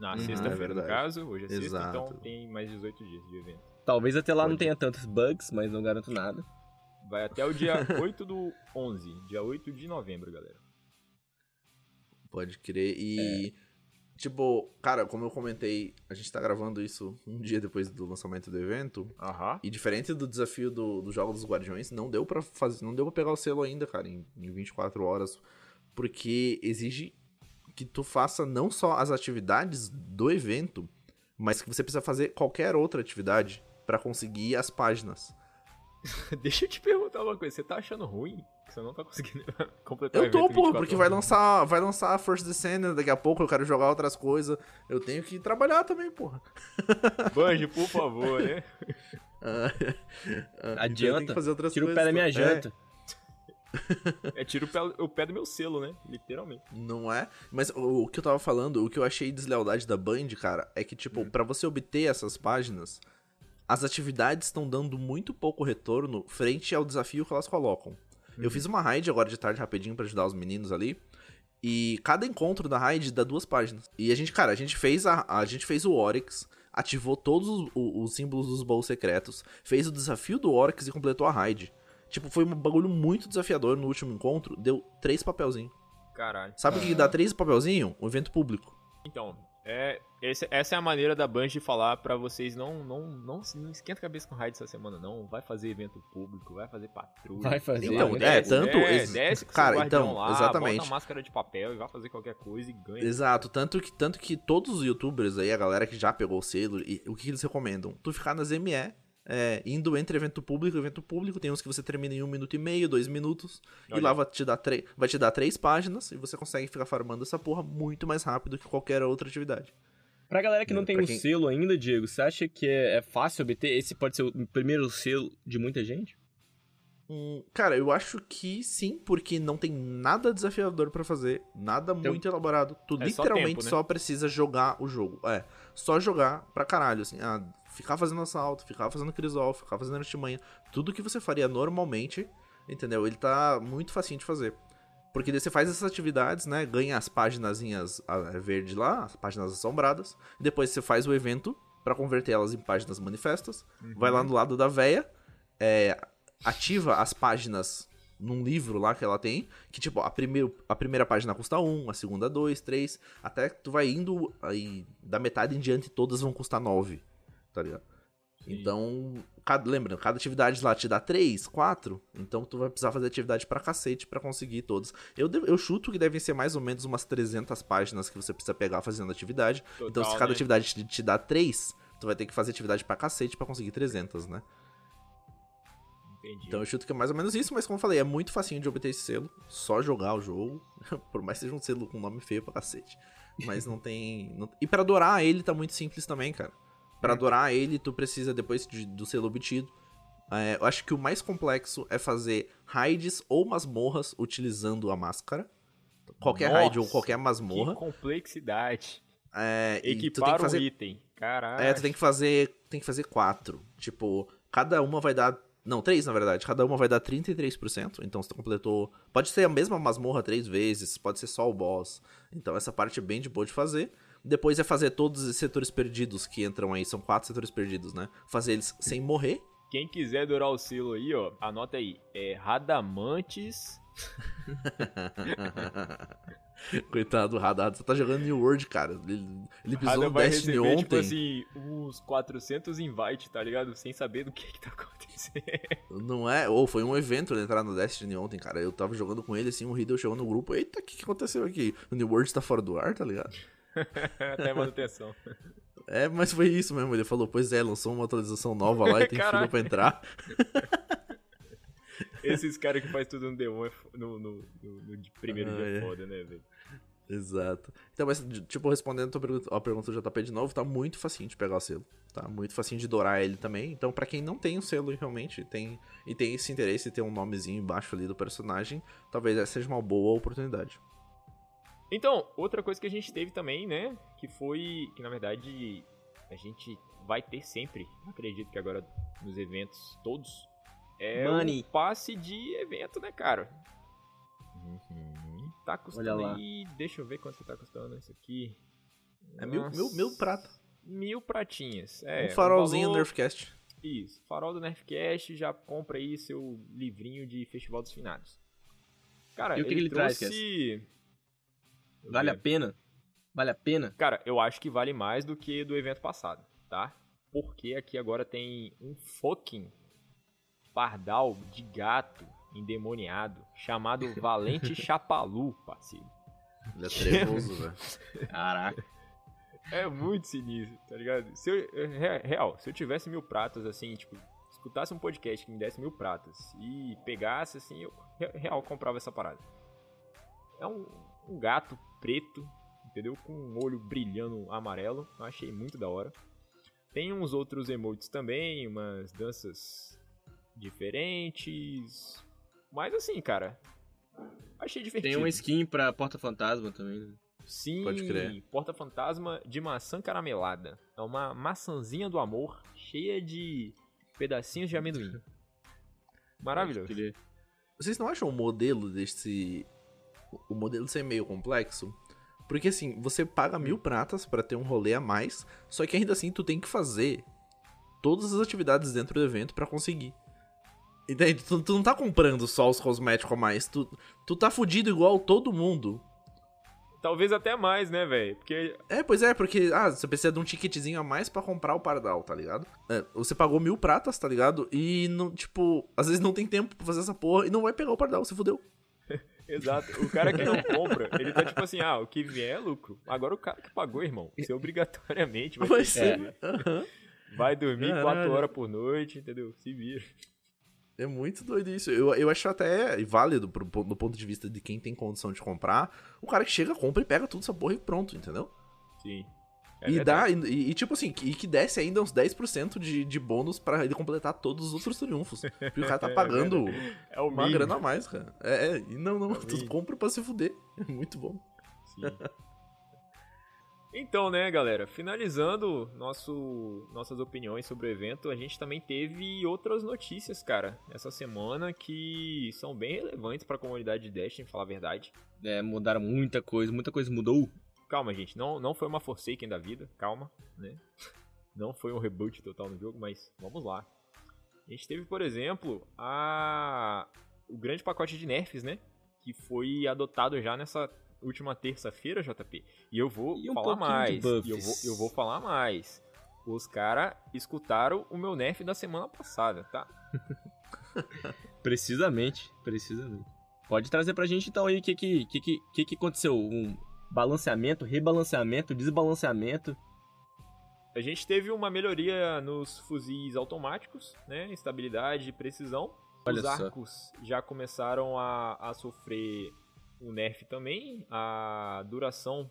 Na uhum, sexta-feira, é no caso, hoje é sexta, então Exato. então tem mais 18 dias de evento. Talvez até lá Pode. não tenha tantos bugs, mas não garanto nada. Vai até o dia *laughs* 8 do 11, dia 8 de novembro, galera. Pode crer. E é. Tipo, cara, como eu comentei, a gente tá gravando isso um dia depois do lançamento do evento. Aham. E diferente do desafio do, do Jogo dos Guardiões, não deu para fazer, não deu pra pegar o selo ainda, cara, em, em 24 horas. Porque exige que tu faça não só as atividades do evento, mas que você precisa fazer qualquer outra atividade para conseguir as páginas. *laughs* Deixa eu te perguntar uma coisa, você tá achando ruim que você não tá conseguindo *laughs* completar Eu tô, porra, porque vai lançar, vai lançar First Descendant daqui a pouco, eu quero jogar outras coisas, eu tenho que trabalhar também, porra. *laughs* Banjo, por favor, né? Ah, ah, Adianta, tira o pé da minha janta. É, *laughs* tira o pé, o pé do meu selo, né? Literalmente. Não é? Mas o, o, que eu tava falando, o que eu achei deslealdade da Band, cara, é que, tipo, hum. para você obter essas páginas, as atividades estão dando muito pouco retorno frente ao desafio que elas colocam. Uhum. Eu fiz uma raid agora de tarde rapidinho para ajudar os meninos ali. E cada encontro da raid dá duas páginas. E a gente, cara, a gente fez a, a gente fez o Oryx, ativou todos os, os, os símbolos dos baús secretos, fez o desafio do Oryx e completou a raid. Tipo, foi um bagulho muito desafiador no último encontro, deu três papelzinhos. Caralho. Sabe o que dá três papelzinhos? Um evento público. Então, é, esse, essa é a maneira da Bungie falar para vocês não, não, não, não esquenta a cabeça com raid essa semana, não. Vai fazer evento público, vai fazer patrulha. Vai fazer. Então, é, tanto. É, desce com cara, então, lá, exatamente. Bota máscara de papel e vai fazer qualquer coisa e ganha. Exato, tanto que, tanto que todos os youtubers aí, a galera que já pegou o selo, e, o que eles recomendam? Tu ficar nas ME, é, indo entre evento público e evento público. Tem uns que você termina em um minuto e meio, dois minutos. Olha. E lá vai te, dar vai te dar três páginas e você consegue ficar farmando essa porra muito mais rápido que qualquer outra atividade. Pra galera que não tem um quem... selo ainda, Diego, você acha que é, é, fácil obter? Esse pode ser o primeiro selo de muita gente? Hum, cara, eu acho que sim, porque não tem nada desafiador para fazer, nada então, muito elaborado. Tu é literalmente só, tempo, né? só, precisa jogar o jogo. É, só jogar pra caralho, assim. Ah, ficar fazendo assalto, ficar fazendo crisol, ficar fazendo artimanha. Tudo que você faria normalmente, entendeu? Ele tá muito facinho de fazer. Porque daí você faz essas atividades, né? Ganha as páginas verde lá, as páginas assombradas. Depois você faz o evento para converter elas em páginas manifestas. Uhum. Vai lá no lado da véia, é, ativa as páginas num livro lá que ela tem, que tipo, a, primeiro, a primeira página custa 1, a segunda 2, 3, até que tu vai indo aí da metade em diante todas vão custar 9, tá ligado? Então, cada, lembra, cada atividade lá te dá 3, 4, então tu vai precisar fazer atividade pra cacete pra conseguir todas. Eu, eu chuto que devem ser mais ou menos umas 300 páginas que você precisa pegar fazendo atividade. Total, então, se cada né? atividade te, te dá 3, tu vai ter que fazer atividade pra cacete pra conseguir 300, né? Entendi. Então eu chuto que é mais ou menos isso, mas como eu falei, é muito facinho de obter esse selo. Só jogar o jogo. *laughs* Por mais que seja um selo com nome feio pra cacete. Mas não tem. Não... E para adorar ele tá muito simples também, cara. Para adorar ele, tu precisa, depois de, do selo obtido, é, eu acho que o mais complexo é fazer raids ou masmorras utilizando a máscara. Qualquer Nossa, raid ou qualquer masmorra. Que complexidade. É, Equipar fazer... um item. Caralho. É, tu tem que fazer. Tem que fazer quatro. Tipo, cada uma vai dar. Não, três, na verdade. Cada uma vai dar 33%. Então, você completou. Pode ser a mesma masmorra três vezes. Pode ser só o boss. Então, essa parte é bem de boa de fazer. Depois é fazer todos os setores perdidos que entram aí. São quatro setores perdidos, né? Fazer eles sem morrer. Quem quiser dourar o selo aí, ó, anota aí. É Radamantes. *laughs* Coitado do Radar, você tá jogando New World, cara. Ele, ele pisou no Destiny receber, ontem. Tipo assim, uns 400 invite, tá ligado? Sem saber do que que tá *laughs* acontecendo. Não é? Ou foi um evento ele entrar no Destiny ontem, cara. Eu tava jogando com ele assim, o Riddle chegou no grupo. Eita, o que, que aconteceu aqui? O New World tá fora do ar, tá ligado? *laughs* Até manutenção. É, mas foi isso mesmo. Ele falou, pois é, lançou uma atualização nova lá e tem fila pra entrar. *laughs* Esses caras que faz tudo no D1 é no, no, no, no primeiro ah, dia é. foda, né, velho? Exato. Então, mas, tipo, respondendo a pergunta- a pergunta do JP de novo, tá muito facinho de pegar o selo. Tá muito facinho de dourar ele também. Então, pra quem não tem o selo e realmente tem e tem esse interesse em ter um nomezinho embaixo ali do personagem, talvez essa seja uma boa oportunidade. Então, outra coisa que a gente teve também, né? Que foi. Que na verdade a gente vai ter sempre, acredito que agora nos eventos todos, é Money. o passe de evento, né, cara? Tá custando aí. Deixa eu ver quanto que tá custando isso aqui. É mil, mil, mil prata. Mil pratinhas. É, um farolzinho o valor- Nerfcast. Isso, farol do Nerfcast, já compra aí seu livrinho de Festival dos Finados. Cara, E o que ele, ele traz, trouxe... Vale a pena? Vale a pena? Cara, eu acho que vale mais do que do evento passado, tá? Porque aqui agora tem um fucking pardal de gato endemoniado chamado *laughs* Valente Chapalu, parceiro. Ele é trevoso, *laughs* velho. Caraca. É muito sinistro, tá ligado? Se eu, é, re- real, se eu tivesse mil pratas, assim, tipo, escutasse um podcast que me desse mil pratas e pegasse, assim, eu re- real comprava essa parada. É um, um gato preto, entendeu? Com um olho brilhando amarelo. Eu achei muito da hora. Tem uns outros emotes também, umas danças diferentes. Mas assim, cara, achei divertido. Tem uma skin pra Porta Fantasma também. né? Sim, Pode crer. Porta Fantasma de maçã caramelada. É uma maçãzinha do amor cheia de pedacinhos de amendoim. *laughs* Maravilhoso. Vocês não acham o modelo desse. O modelo ser meio complexo? Porque assim, você paga mil pratas pra ter um rolê a mais, só que ainda assim tu tem que fazer todas as atividades dentro do evento pra conseguir. Entende? Tu, tu não tá comprando só os cosméticos a mais, tu, tu tá fudido igual todo mundo. Talvez até mais, né, velho? Porque É, pois é, porque ah, você precisa de um ticketzinho a mais pra comprar o pardal, tá ligado? É, você pagou mil pratas, tá ligado? E não, tipo, às vezes não tem tempo pra fazer essa porra e não vai pegar o pardal, você fudeu. Exato. O cara que não compra, ele tá tipo assim, ah, o que vier é lucro. Agora o cara que pagou, irmão, você obrigatoriamente vai, ter. Aham. vai dormir Caralho. quatro horas por noite, entendeu? Se vira. É muito doido isso. Eu, eu acho até válido pro, do ponto de vista de quem tem condição de comprar. O cara que chega, compra e pega tudo essa porra e pronto, entendeu? Sim. É e dá, e, e tipo assim, e que desce ainda uns 10% de, de bônus pra ele completar todos os outros triunfos. Porque o cara tá *laughs* pagando É o uma grana a mais, cara. É, é, e não, não, É o *laughs* tu compra pra se fuder. É muito bom. Então, né, galera, finalizando nosso, nossas opiniões sobre o evento, a gente também teve outras notícias, cara, essa semana que são bem relevantes pra comunidade de Destiny, falar a verdade. É, mudaram muita coisa, muita coisa mudou. Calma, gente, não, não foi uma Forsaken da vida, calma, né? *laughs* Não foi um reboot total no jogo, mas vamos lá. A gente teve, por exemplo, a o grande pacote de nerfs, né? Que foi adotado já nessa última terça-feira, JP. E eu vou E um falar mais. E eu vou, eu vou falar mais. Os caras escutaram o meu nerf da semana passada, tá? *laughs* Precisamente, precisamente. Pode trazer pra gente então aí o que, que, que, que que aconteceu? Um balanceamento, rebalanceamento, desbalanceamento. A gente teve uma melhoria nos fuzis automáticos, né? Estabilidade e precisão. Olha Os só. arcos já começaram a, a sofrer o nerf também. A duração.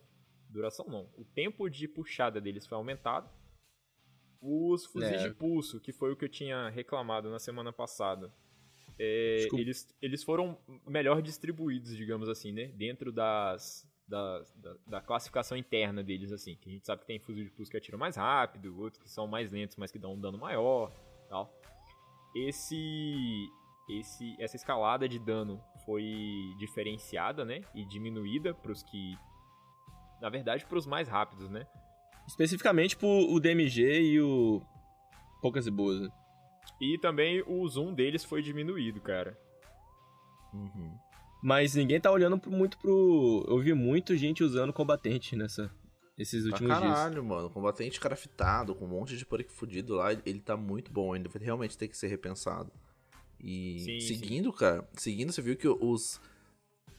Duração não. O tempo de puxada deles foi aumentado. Os fuzis É. de pulso, que foi o que eu tinha reclamado na semana passada. é, eles, eles foram melhor distribuídos, digamos assim, né? Dentro das, das- da, da classificação interna deles, assim. Que a gente sabe que tem fuzil de pulso que atira mais rápido, outros que são mais lentos, mas que dão um dano maior tal. Esse, esse, essa escalada de dano foi diferenciada, né? E diminuída para os que. Na verdade, para os mais rápidos, né? Especificamente pro o DMG e o Poucas e Boas, né? E também o zoom deles foi diminuído, cara. Uhum. Mas ninguém tá olhando muito pro. Eu vi muito gente usando combatente nessa. Esses últimos dias. caralho, mano. Combatente craftado, com um monte de porco fudido lá, ele tá muito bom ainda. Vai realmente ter que ser repensado. E Sim, seguindo, cara, seguindo, você viu que os.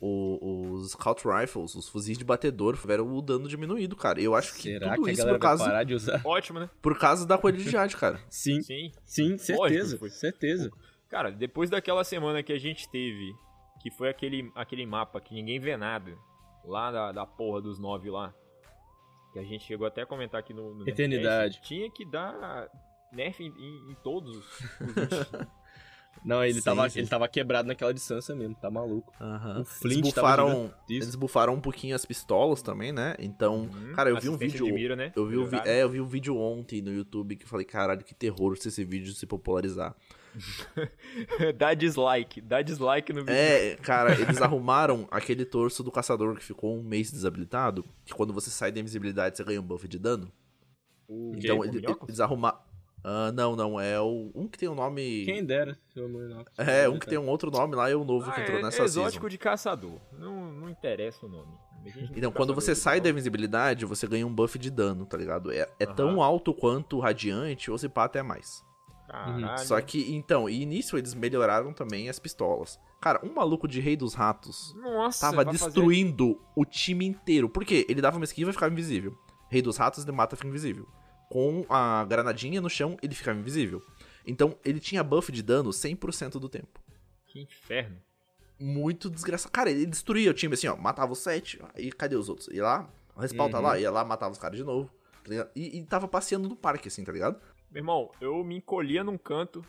o- os Scout Rifles, os fuzis de batedor, tiveram o dano diminuído, cara. Eu acho que Será tudo que a isso galera por causa, vai parar de usar? Ótimo, né? por causa da qualidade, cara. Sim, Sim. sim, certeza, foi. certeza. Cara, depois daquela semana que a gente teve, que foi aquele, aquele mapa que ninguém vê nada, lá da, da porra dos nove lá. Que a gente chegou até a comentar aqui no, no Eternidade. Tinha que dar nerf em, em- em todos os 20. *laughs* Não, ele, Sim, tava, sim. ele tava quebrado naquela distância mesmo, tá maluco. Aham. O Flint eles bufaram, eles bufaram um pouquinho as pistolas também, né? Então, Uhum. cara, eu vi um vídeo. de mira, né? Eu vi, um vi- é, eu vi um vídeo ontem no YouTube que eu falei, caralho, que terror se esse vídeo se popularizar. *laughs* dá dislike, dá dislike no vídeo. É, cara, eles *laughs* arrumaram aquele torso do caçador que ficou um mês desabilitado, que quando você sai da invisibilidade você ganha um buff de dano. O Então, ele- eles arrumaram. Ah, não, não, é o. Um que tem um nome. Quem dera, seu Inox. É, um que tem um outro nome lá e o novo que Ah, entrou é, nessa é exótico season. de caçador. Não, não interessa o nome. Não Então, quando você sai da invisibilidade, você ganha um buff de dano, tá ligado? É, é Aham. tão alto quanto o radiante, ou se pá até mais. Caralho. Só que, então, e nisso eles melhoraram também as pistolas. Cara, um maluco de Rei dos Ratos Nossa, tava vai fazer- destruindo o time inteiro. Por quê? Ele dava uma esquiva e ficava invisível. Rei dos Ratos, ele mata e fica invisível. Com a granadinha no chão, ele ficava invisível. Então, ele tinha buff de dano 100% do tempo. Que inferno. Muito desgraçado. Cara, ele destruía o time assim, ó. Matava os sete, aí cadê os outros? Ia lá, respalta Uhum. lá, ia lá, matava os caras de novo. tá? E, e tava passeando no parque, assim, tá ligado? Meu irmão, eu me encolhia num canto.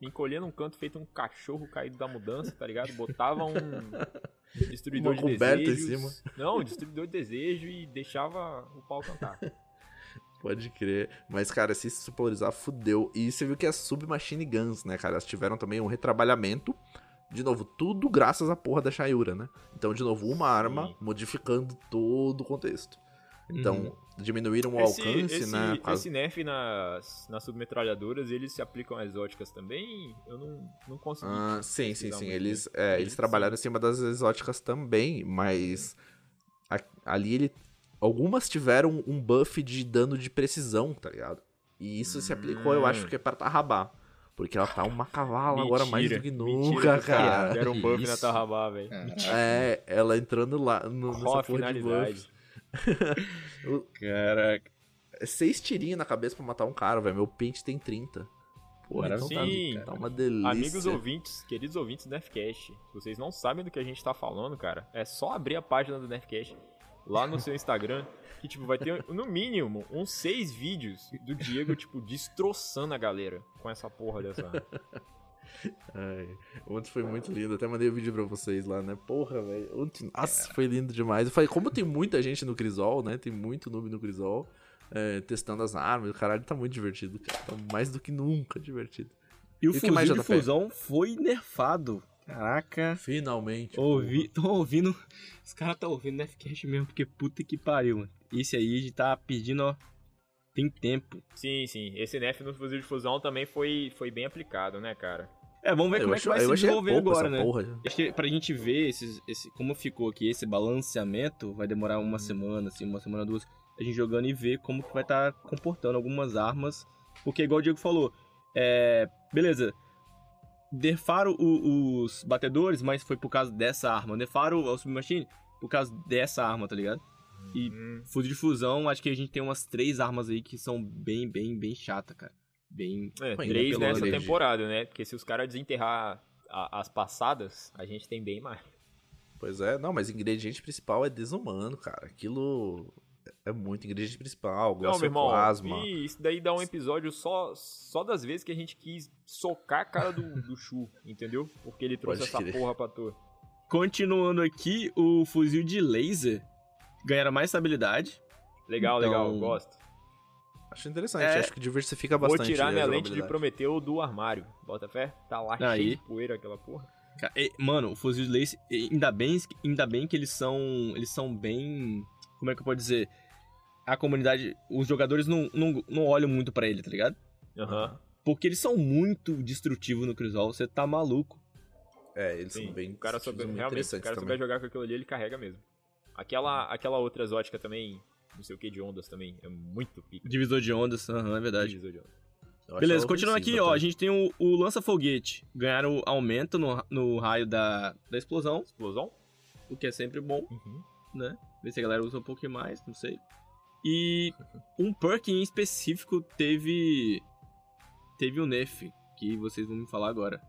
Me encolhia num canto feito um cachorro caído da mudança, tá ligado? Botava um *laughs* destruidor Uma de coberta em desejos. Não, destruidor de desejo e deixava o pau cantar. Pode crer. Mas, cara, se isso polarizar, fudeu. E você viu que as Submachine Guns, né, cara? Elas tiveram também um retrabalhamento. De novo, tudo graças à porra da Shayura, né? Então, de novo, uma arma Sim. modificando todo o contexto. Então, Uhum. diminuíram o Esse, alcance, esse, né? esse nerf nas, nas submetralhadoras, eles se aplicam às exóticas também? Eu não, não consegui. Ah, sim, sim, sim. Eles, é, eles trabalharam em cima das exóticas também, mas a- ali ele. Algumas tiveram um buff de dano de precisão, tá ligado? E isso se aplicou, eu acho Hum. que é pra Tarrabá. Porque ela tá uma cavala agora mais do que Mentira nunca, caras cara. Deram um buff Isso. na Tarrabá, velho. É, ela entrando lá no, Qual nessa porra de buff. *laughs* Caraca. É Seis tirinhos na cabeça pra matar um cara, velho. Meu pente tem 30. Porra, então tá, Sim. tá uma delícia. Amigos ouvintes, queridos ouvintes do Nerfcast, se vocês não sabem do que a gente tá falando, cara, é só abrir a página do Nerfcast lá no seu Instagram, que, tipo, vai ter, no mínimo, uns seis vídeos do Diego, tipo, destroçando a galera com essa porra dessa arma. Ai, ontem foi muito lindo, até mandei o vídeo pra vocês lá, né? Porra, velho. Ontem, nossa, foi lindo demais. Eu falei, como tem muita gente no Crisol, né? Tem muito noob no Crisol, é, testando as armas, o caralho tá muito divertido, cara. Tá mais do que nunca divertido. E o E fuzil mais, de JP? fusão foi nerfado. Caraca. Finalmente. Ouvi, tô ouvindo. Os caras tá ouvindo Nefcast mesmo, porque puta que pariu, mano. Esse aí a gente tá pedindo, ó. Tem tempo. Sim, sim, esse nerf no fuzil de fusão também foi, foi bem aplicado, né, cara? É, vamos ver Eu como é acho- que vai eu se achei desenvolver agora, né? porra. Acho que pra gente ver esses, esse, como ficou aqui esse balanceamento, vai demorar Hum. uma semana, assim, uma semana, duas, a gente jogando e ver como que vai estar comportando algumas armas. Porque, igual o Diego falou, é. Beleza. Nerfaram o- os batedores, mas foi por causa dessa arma. Nerfaram o Submachine por causa dessa arma, tá ligado? E Hum, fuzil de fusão, acho que a gente tem umas três armas aí que são bem, bem, bem chata, cara. Bem. é, três nessa temporada, né? Porque se os caras desenterrar a- as passadas, a gente tem bem mais. Pois é, não, mas ingrediente principal é desumano, cara. Aquilo é muito ingrediente principal, Não, meu irmão, e isso daí dá um episódio só, só das vezes que a gente quis socar a cara do, do Shu, entendeu? Porque ele trouxe Pode essa porra pra tu. Continuando aqui, o fuzil de laser ganharam mais estabilidade. Legal, Então- legal, gosto. Acho interessante, É. acho que diversifica Vou bastante. tirar a minha lente de. Prometeu do armário. Bota fé? Tá lá Aí. cheio de poeira aquela porra. Mano, o fuzil de laser, ainda bem, ainda bem que eles são. Eles são bem. Como é que eu posso dizer? A comunidade. Os jogadores não, não, não olham muito pra ele, tá ligado? Aham. Porque eles são muito destrutivos no Crisol, você tá maluco. É, eles Sim, são bem o cara souber, realmente, se o cara souber jogar com aquilo ali, ele carrega mesmo. Aquela, aquela outra exótica também, não sei o que de ondas também, é muito pica. Divisor de ondas, aham, é verdade. Divisor de ondas. Eu Beleza, continuando aqui, ó, a gente tem o, o lança-foguete. Ganharam aumento no, no raio da, da explosão, Explosão? o que é sempre bom. Uhum. né? Ver se a galera usa um pouquinho mais, não sei. E um perk em específico teve. Teve o nerf, que vocês vão me falar agora.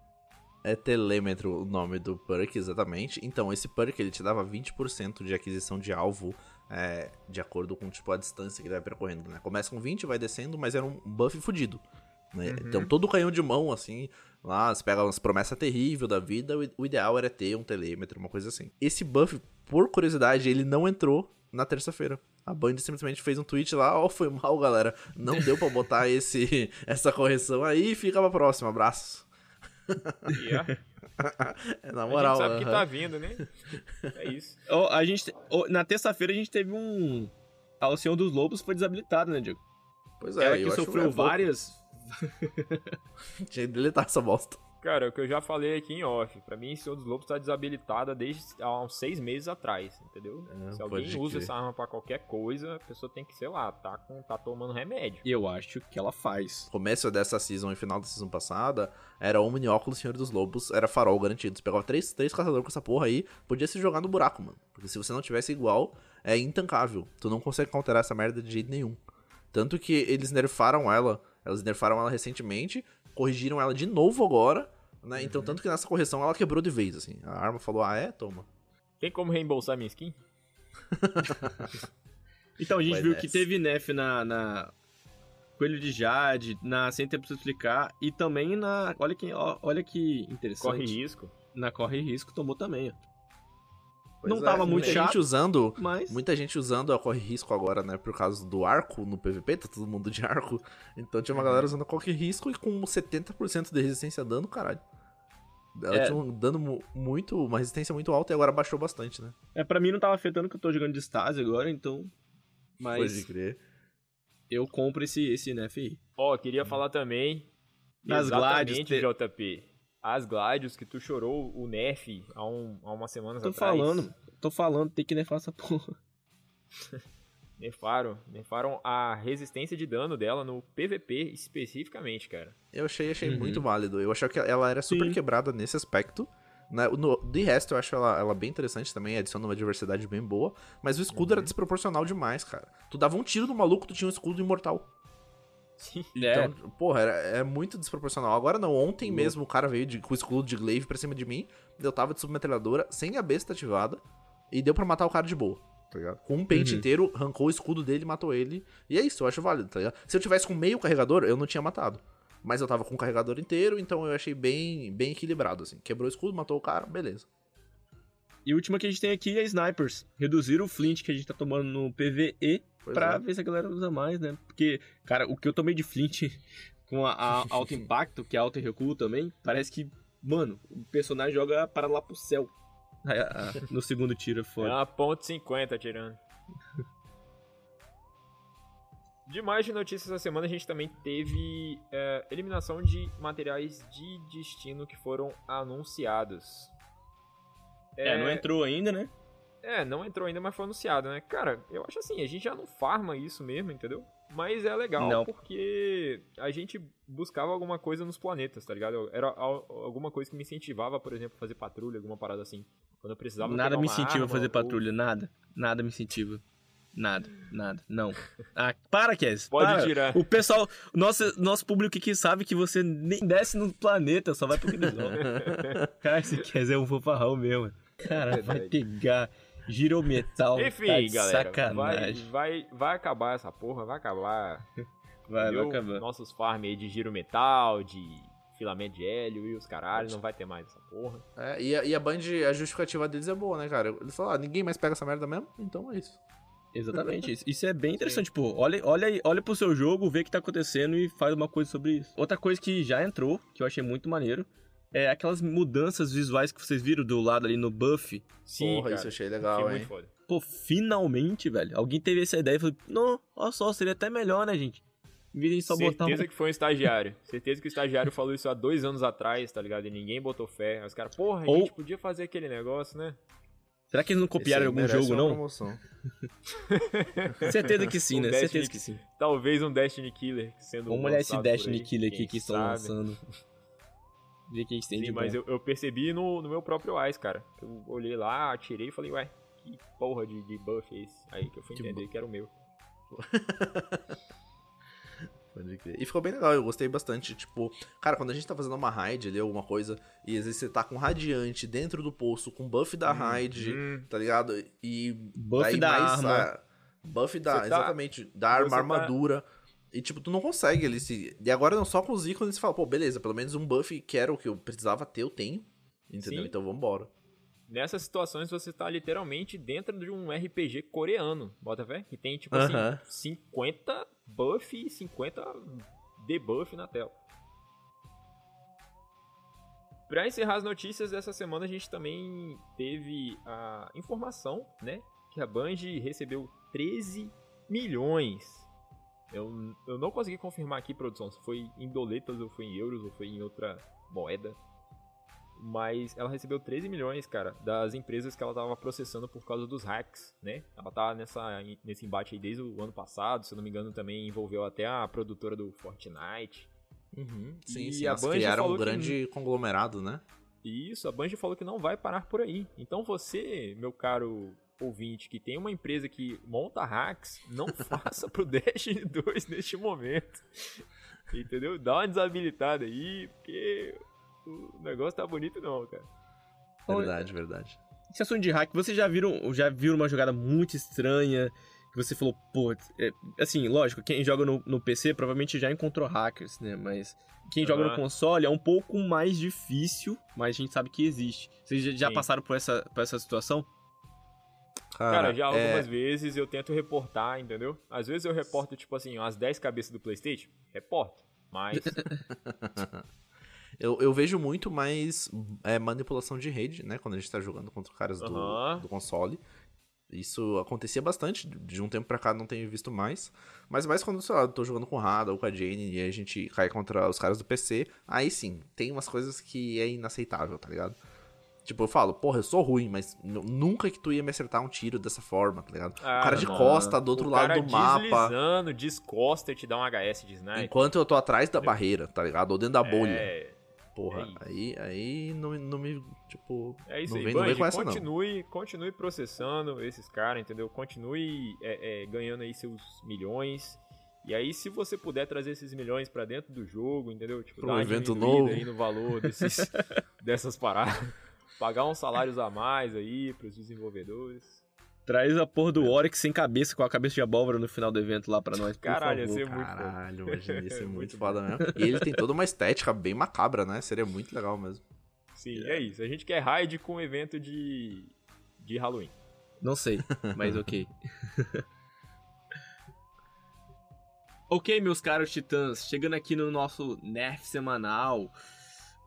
É telêmetro o nome do perk, exatamente. Então, esse perk ele te dava 20% de aquisição de alvo é, de acordo com tipo, a distância que ele vai percorrendo. Né? Começa com 20, vai descendo, mas era um buff fudido. Né? Uhum. Então, todo canhão de mão, assim, lá, você pega umas promessas terríveis da vida, o, o ideal era ter um telêmetro, uma coisa assim. Esse buff, por curiosidade, ele não entrou na terça-feira. A Band simplesmente fez um tweet lá, ó, foi mal, galera. Não deu pra botar esse, *laughs* essa correção aí, fica pra próxima. Abraços. Yeah. *laughs* É, na A moral, gente sabe que aham. tá vindo, né? É isso. Ó, a gente, ó, na terça-feira a gente teve um. A Oceano dos Lobos foi desabilitada, né, Diego? Pois é, Ela eu que acho sofreu é pouco. *laughs* Tinha que deletar essa bosta. Cara, o que eu já falei aqui em off, pra mim, Senhor dos Lobos tá desabilitada desde há uns seis meses atrás, entendeu? É, Se alguém usa crer. essa arma pra qualquer coisa, a pessoa tem que, sei lá, tá, com, tá tomando remédio. E eu acho que ela faz. Começo dessa season e final da season passada, era Omni Óculos Senhor dos Lobos, era farol garantido. Você pegava três, três caçadores com essa porra aí, podia se jogar no buraco, mano. Porque se você não tivesse igual, é intancável. Tu não consegue counterar essa merda de jeito nenhum. Tanto que eles nerfaram ela, eles nerfaram ela recentemente, corrigiram ela de novo agora, né? Então, tanto que nessa correção ela quebrou de vez, assim. A arma falou, ah é? Toma. Tem como reembolsar minha skin? *laughs* Então a gente Vai viu nessa. que teve nef na, na Coelho de Jade, na Sem Tempo pra Explicar e também na. Olha que, olha que interessante. Corre risco. Na Corre Risco tomou também, ó. Pois Não é, tava muito muita chato. gente usando Mas. Muita gente usando a corre risco agora, né? Por causa do arco no PVP, tá todo mundo de arco. Então tinha uma galera usando a corre risco e com 70% de resistência a dano, caralho. Ela É. tinha um dano mu- muito, uma resistência muito alta e agora baixou bastante, né? É, pra mim não tava afetando que eu tô jogando de Stasi agora, então. Pode Mas crer. eu compro esse, esse aí. Ó, queria falar também. Exatamente, Gladios, JP. As Gladios que tu chorou o Nerf há, um, há umas semanas Tô atrás. falando, tô falando, tem que nefar essa porra. *laughs* Nerfaram. Nerfaram a resistência de dano dela no PVP especificamente, cara. Eu achei, achei Uhum. muito válido. Eu achei que ela era super Sim. quebrada nesse aspecto. Né? No, de resto, eu acho ela, ela bem interessante também, adiciona uma diversidade bem boa. Mas o escudo Uhum. era desproporcional demais, cara. Tu dava um tiro no maluco, tu tinha um escudo imortal. Sim. *laughs* É, Então, porra, era, é muito desproporcional. Agora não, ontem Louco. mesmo o cara veio de, com o escudo de glaive pra cima de mim. Eu tava de submetralhadora, sem a besta ativada. E deu pra matar o cara de boa, tá ligado? Com um pente Uhum. inteiro, arrancou o escudo dele e matou ele. E é isso, eu acho válido, tá ligado? Se eu tivesse com meio carregador, eu não tinha matado. Mas eu tava com o carregador inteiro, então eu achei bem, bem equilibrado, assim. Quebrou o escudo, matou o cara, beleza. E o último que a gente tem aqui é Snipers. Reduzir o flint que a gente tá tomando no PVE Pois pra é. ver se a galera usa mais, né? Porque, cara, o que eu tomei de flint *laughs* com a, a *laughs* alto impacto, que é alto recuo também, parece que, mano, o personagem joga para lá pro céu. A- *laughs* no segundo tiro é É foda. uma ponto 50 tirando. Demais de notícias essa semana, a gente também teve é, eliminação de materiais de destino que foram anunciados. É, não entrou ainda, né? É, não entrou ainda, mas foi anunciado, né? Cara, eu acho assim, a gente já não farma isso mesmo, entendeu? Mas é legal Não. porque a gente buscava alguma coisa nos planetas, tá ligado? Era al- alguma coisa que me incentivava, por exemplo, a fazer patrulha, alguma parada assim. Quando eu precisava Nada me incentiva a fazer ou- patrulha, nada. Nada me incentiva. Nada, nada, não. Ah, para, Kes. Pode para. tirar. O pessoal, nosso, nosso público aqui sabe que você nem desce no planeta, só vai pro Grisol. *laughs* Cara, esse Kes é um fofarrão mesmo. Cara, vai Verdade. pegar girometal. Enfim, tá de galera, vai, sacanagem. vai, vai acabar essa porra, vai acabar. *laughs* Vai, vai, acabar. Nossos farm aí de giro metal, de filamento de hélio e os caralho, não vai ter mais essa porra. É, e, a, e a Band, a justificativa deles é boa, né, cara? Eles falaram, ah, ninguém mais pega essa merda mesmo, então é isso. Exatamente, *laughs* isso, isso é bem interessante, pô. Olha, olha, aí- olha pro seu jogo, vê o que tá acontecendo e faz uma coisa sobre isso. Outra coisa que já entrou, que eu achei muito maneiro, é aquelas mudanças visuais que vocês viram do lado ali no buff. Sim, Porra, cara, isso eu achei achei legal, hein? muito foda. Pô, finalmente, velho. Alguém teve essa ideia e falou, não, olha só, seria até melhor, né, gente? Em vez de só botar Certeza que foi um estagiário. Certeza que o estagiário falou isso há dois anos atrás, tá ligado? E ninguém botou fé. Aí os caras, porra, a Ou- gente podia fazer aquele negócio, né? Será que eles não copiaram algum jogo, não? promoção. *laughs* Certeza que sim, Um né? Destiny Certeza que sim. Talvez um Destiny Killer sendo Vamos olhar esse Destiny aí, Killer aqui que estão lançando. *laughs* Ver o que tem Sim, de mas eu, eu percebi no, no meu próprio Eyes, cara. Eu olhei lá, atirei e falei, ué, que porra de, de buff é esse? Aí que eu fui Que entender que era o meu. *laughs* E ficou bem legal, eu gostei bastante. Tipo, cara, quando a gente tá fazendo uma raid ali, alguma coisa, e às vezes você tá com radiante dentro do poço, com buff da raid, hum. tá ligado? E. Buff daí da mais arma. a- buff da. Tá- exatamente. Da arma, tá- armadura. E, tipo, tu não consegue ali se. E agora não só com os ícones você fala, pô, beleza, pelo menos um buff que era o que eu precisava ter, eu tenho. Entendeu? Sim. Então vambora. Nessas situações você tá literalmente dentro de um RPG coreano, bota fé? Que tem tipo assim, Aham. 50 buff e 50 debuff na tela. Pra encerrar as notícias dessa semana, a gente também teve a informação, né? Que a Band recebeu 13 milhões. Eu, eu não consegui confirmar aqui, produção, se foi em doletas, ou foi em euros, ou foi em outra moeda. Mas ela recebeu 13 milhões, cara, das empresas que ela tava processando por causa dos hacks, né? Ela tá nessa, nesse embate aí desde o ano passado, se eu não me engano, também envolveu até a produtora do Fortnite. Uhum. Sim, E sim. a Elas Band criaram um falou que- grande conglomerado, né? Isso, a Bungie falou que não vai parar por aí. Então você, meu caro ouvinte, que tem uma empresa que monta hacks, não *laughs* faça pro Destiny 2 neste momento. Entendeu? Dá uma desabilitada aí, porque o negócio tá bonito não, cara. Verdade, verdade. Esse assunto de hack, vocês já viram, já viram uma jogada muito estranha que você falou, pô, é, assim, lógico, quem joga no, no PC provavelmente já encontrou hackers, né? Mas quem joga no console é um pouco mais difícil, mas a gente sabe que existe. Vocês já, já passaram por essa, por essa situação? Cara, já é- algumas vezes eu tento reportar, entendeu? Às vezes eu reporto, tipo assim, umas 10 cabeças do Playstation, reporto. Mas, *laughs* Eu, eu vejo muito mais é, manipulação de rede, né? Quando a gente tá jogando contra caras do, do console. Isso acontecia bastante, de um tempo pra cá não tenho visto mais. Mas mais quando, sei lá, eu tô jogando com o Rada ou com a Jane e a gente cai contra os caras do PC. Aí sim, tem umas coisas que é inaceitável, tá ligado? Tipo, eu falo, porra, eu sou ruim, mas nu- nunca que tu ia me acertar um tiro dessa forma, tá ligado? o cara de mano, costa do outro o lado cara do mapa. deslizando, descosta e te dá um HS de sniper. Enquanto eu tô atrás da barreira, tá ligado? Ou dentro da bolha. É, Porra, é aí, aí não, não me, tipo, É isso não aí, vem, não vem essa não. continue, continue processando esses caras, entendeu? Continue é, é, ganhando aí seus milhões. E aí, se você puder trazer esses milhões pra dentro do jogo, entendeu? Tipo, Pro uma evento novo. aí no valor desses, *laughs* dessas paradas. Pagar uns salários a mais aí pros desenvolvedores. Traz a porra do Oryx sem cabeça, com a cabeça de abóbora no final do evento lá pra nós, Caralho, ia ser *laughs* muito foda. Caralho, imagina, ia ser muito, foda mesmo. E ele tem toda uma estética bem macabra, né? Seria muito legal mesmo. Sim, é isso. A gente quer raid com evento de, de Halloween. Não sei, mas ok. *laughs* ok, meus caros titãs, chegando aqui no nosso Nerf semanal.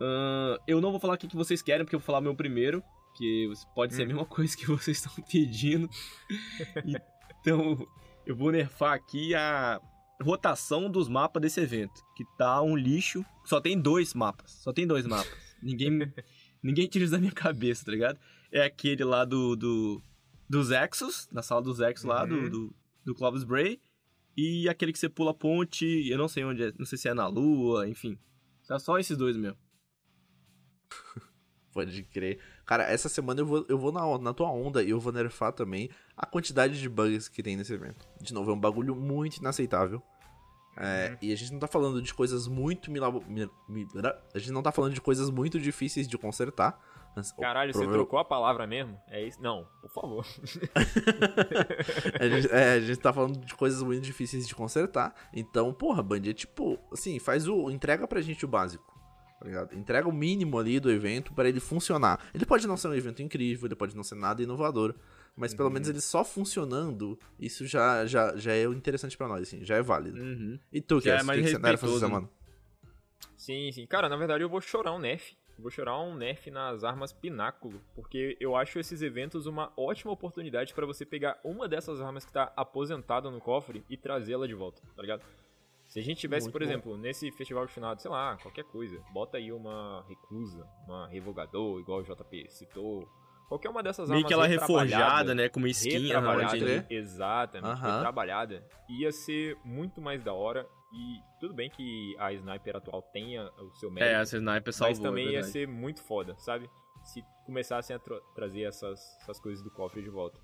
Ahn, eu não vou falar o que que vocês querem, porque eu vou falar meu primeiro, que pode ser a mesma *laughs* coisa que vocês estão pedindo. *laughs* então, eu vou nerfar aqui a rotação dos mapas desse evento, que tá um lixo. Só tem dois mapas, só tem dois mapas. Ninguém, *laughs* ninguém tira isso da minha cabeça, tá ligado? É aquele lá do, do dos Exos, na sala dos Exos lá, do, Uhum. do, do Clovis Bray. E aquele que você pula a ponte, eu não sei onde é, não sei se é na lua, enfim. Só esses dois mesmo. *laughs* Pode crer. Cara, essa semana eu vou, eu vou na, na tua onda e eu vou nerfar também a quantidade de bugs que tem nesse evento. De novo, é um bagulho muito inaceitável. É, E a gente não tá falando de coisas muito milabo- mi- mi- A gente não tá falando de coisas muito difíceis de consertar. Mas, Caralho, você trocou a palavra mesmo? É isso? Não, por favor. *laughs* a, gente, é, a gente tá falando de coisas muito difíceis de consertar. Então, porra, Band, é tipo, assim, faz o. Entrega pra gente o básico. Tá ligado? Entrega o mínimo ali do evento pra ele funcionar. Ele pode não ser um evento incrível, ele pode não ser nada inovador. Mas pelo Uhum. menos ele só funcionando, isso já, já, já é interessante pra nós, assim, já é válido. Uhum. E tu, Já é o mais que, que você essa respeitoso, né? semana? Sim, sim. Cara, na verdade eu vou chorar um nerf. Vou chorar um nerf nas armas Pináculo, porque eu acho esses eventos uma ótima oportunidade pra você pegar uma dessas armas que tá aposentada no cofre e trazê-la de volta, tá ligado? Se a gente tivesse, Muito por bom. exemplo, nesse festival de finado, sei lá, qualquer coisa, bota aí uma reclusa, uma revogador, igual o JP citou. Qualquer uma dessas Meio armas que ela reforjada, né? Como skin, aham, retrabalhada, entendi. entendi. exatamente, Aham. retrabalhada, ia ser muito mais da hora. E tudo bem que a sniper atual tenha o seu É, mérito, essa sniper salvou, mas também é ia ser muito foda, sabe? Se começassem a tra- trazer essas, essas coisas do cofre de volta.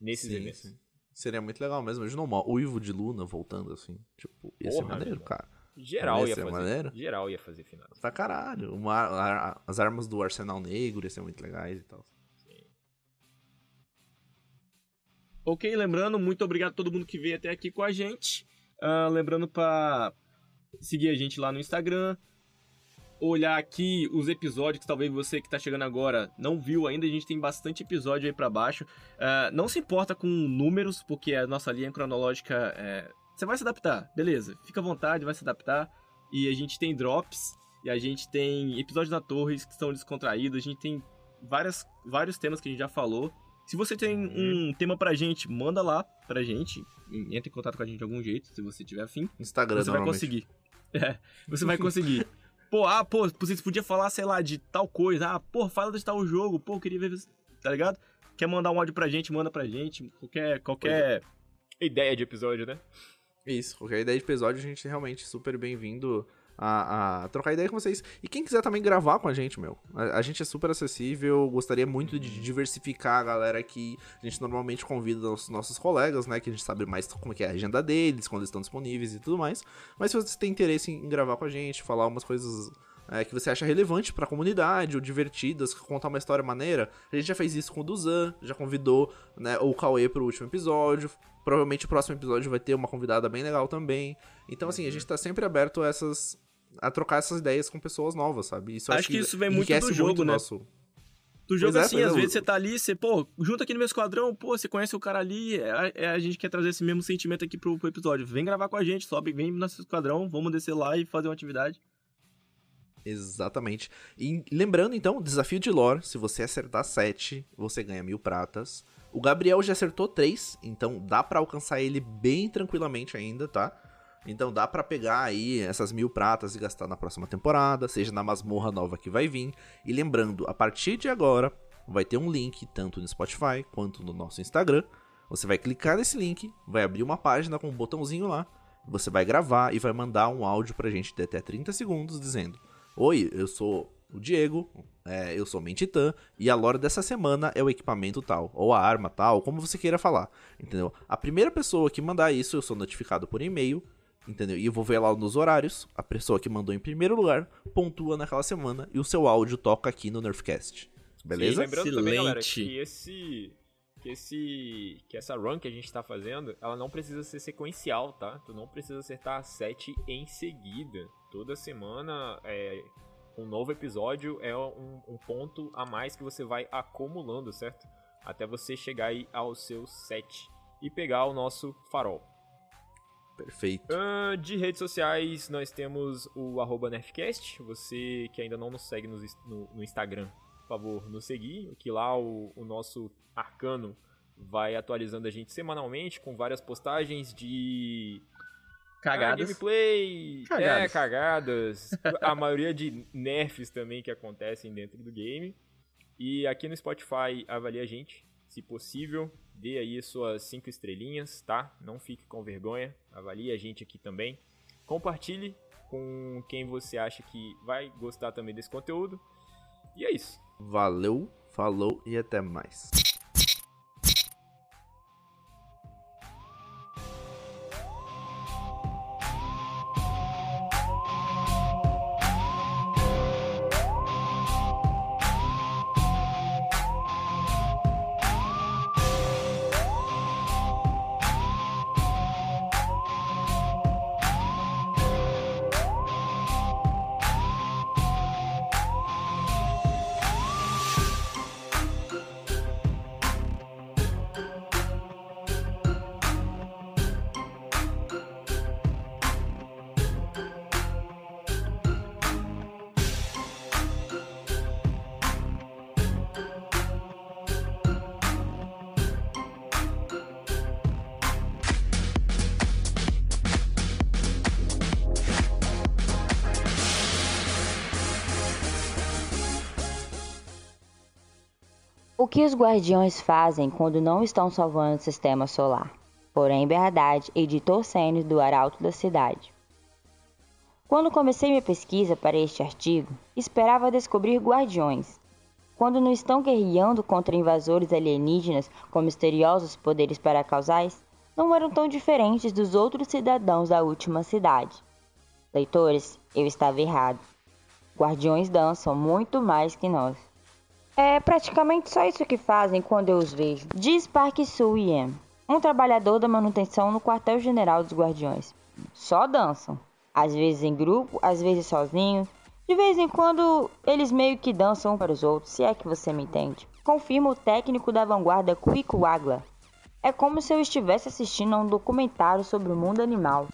Nesses Sim, eventos. sim. Seria muito legal mesmo. Imagina uma uivo de Luna voltando assim. Tipo, ia ser Porra, maneiro, meu. cara. Geral Ia ia ser fazer. maneiro. Geral ia fazer final. Pra caralho. Uma, a- as armas do Arsenal Negro ia ser muito legais e tal. Ok, lembrando, muito obrigado a todo mundo que veio até aqui com a gente. Ah, lembrando pra seguir a gente lá no Instagram. Olhar aqui os episódios que talvez você que tá chegando agora não viu ainda. A gente tem bastante episódio aí pra baixo. Ah, não se importa com números, porque a nossa linha cronológica é... Você vai se adaptar, beleza. Fica à vontade, vai se adaptar. E a gente tem drops. E a gente tem episódios na Torres que são descontraídos. A gente tem várias, vários temas que a gente já falou. Se você tem um tema pra gente, manda lá pra gente. Entra em contato com a gente de algum jeito, se você tiver afim. Instagram, Você vai conseguir. *laughs* É, você vai conseguir. Pô, ah, pô, vocês podiam falar, sei lá, de tal coisa. Ah, pô, fala de tal jogo. Pô, queria ver, tá ligado? Quer mandar um áudio pra gente, manda pra gente. Qualquer, qualquer... Ideia de episódio, né? Isso, qualquer ideia de episódio, a gente realmente super bem-vindo a, a trocar ideia com vocês. E quem quiser também gravar com a gente, meu. A, a gente é super acessível, gostaria muito de diversificar a galera aqui. A gente normalmente convida os nossos colegas, né? Que a gente sabe mais como é é a agenda deles, quando eles estão disponíveis e tudo mais. Mas se você tem interesse em gravar com a gente, falar umas coisas é, que você acha relevante pra comunidade, ou divertidas, contar uma história maneira. A gente já fez isso com o Duzan, já convidou né, o Cauê pro último episódio. Provavelmente o próximo episódio vai ter uma convidada bem legal também. Então, assim, a gente tá sempre aberto a essas. a trocar essas ideias com pessoas novas, sabe? Isso eu Acho que isso vem muito do jogo, o né? Nosso... Do jogo é, assim, é, às o- vezes você tá ali, você, pô, junta aqui no meu esquadrão, pô, você conhece o cara ali, é, é, a gente quer trazer esse mesmo sentimento aqui pro, pro episódio. Vem gravar com a gente, sobe, vem no nosso esquadrão, vamos descer lá e fazer uma atividade. Exatamente. E lembrando, então, desafio de lore: se você acertar 7, você ganha mil pratas. O Gabriel já acertou 3, então dá pra alcançar ele bem tranquilamente ainda, tá? Então dá pra pegar aí essas mil pratas e gastar na próxima temporada, seja na masmorra nova que vai vir. E lembrando, a partir de agora, vai ter um link tanto no Spotify quanto no nosso Instagram. Você vai clicar nesse link, vai abrir uma página com um botãozinho lá. Você vai gravar e vai mandar um áudio pra gente de até 30 segundos dizendo: Oi, eu sou o Diego, é, eu sou Mentitã, e a lore dessa semana é o equipamento tal, ou a arma tal, como você queira falar, entendeu? A primeira pessoa que mandar isso, eu sou notificado por e-mail, entendeu? E eu vou ver lá nos horários, a pessoa que mandou em primeiro lugar pontua naquela semana e o seu áudio toca aqui no Nerfcast. Beleza? E lembrando também, galera, Excelente. que esse. Que esse. Que essa run que a gente tá fazendo, ela não precisa ser sequencial, tá? Tu não precisa acertar 7 em seguida. Toda semana é. Um novo episódio é um, um ponto a mais que você vai acumulando, certo? Até você chegar aí aos seus 7 e pegar o nosso farol. Perfeito. Ah, de redes sociais, nós temos o arroba Nerfcast. Você que ainda não nos segue no, no- no Instagram, por favor, nos seguir. Que lá o, o nosso arcano vai atualizando a gente semanalmente com várias postagens de ah, Cagadas. gameplay, Cagadas. é, cagadas. a maioria de nerfs também que acontecem dentro do game. E aqui no Spotify, avalie a gente, se possível. Dê aí suas 5 estrelinhas, tá? Não fique com vergonha. Avalie a gente aqui também. Compartilhe com quem você acha que vai gostar também desse conteúdo. E é isso. Valeu, falou e até mais. Que os guardiões fazem quando não estão salvando o sistema solar? Porém, Berdade, editor sênior do Arauto da Cidade. Quando comecei minha pesquisa para este artigo, esperava descobrir guardiões. Quando não estão guerreando contra invasores alienígenas com misteriosos poderes paracausais, não eram tão diferentes dos outros cidadãos da última cidade. Leitores, eu estava errado. Guardiões dançam muito mais que nós. É praticamente só isso que fazem quando eu os vejo, diz Park Soo Yen, um trabalhador da manutenção no quartel-general dos Guardiões. Só dançam, às vezes em grupo, às vezes sozinhos. De vez em quando eles meio que dançam para os outros, se é que você me entende. Confirma o técnico da vanguarda Quick Wagla. É como se eu estivesse assistindo a um documentário sobre o mundo animal.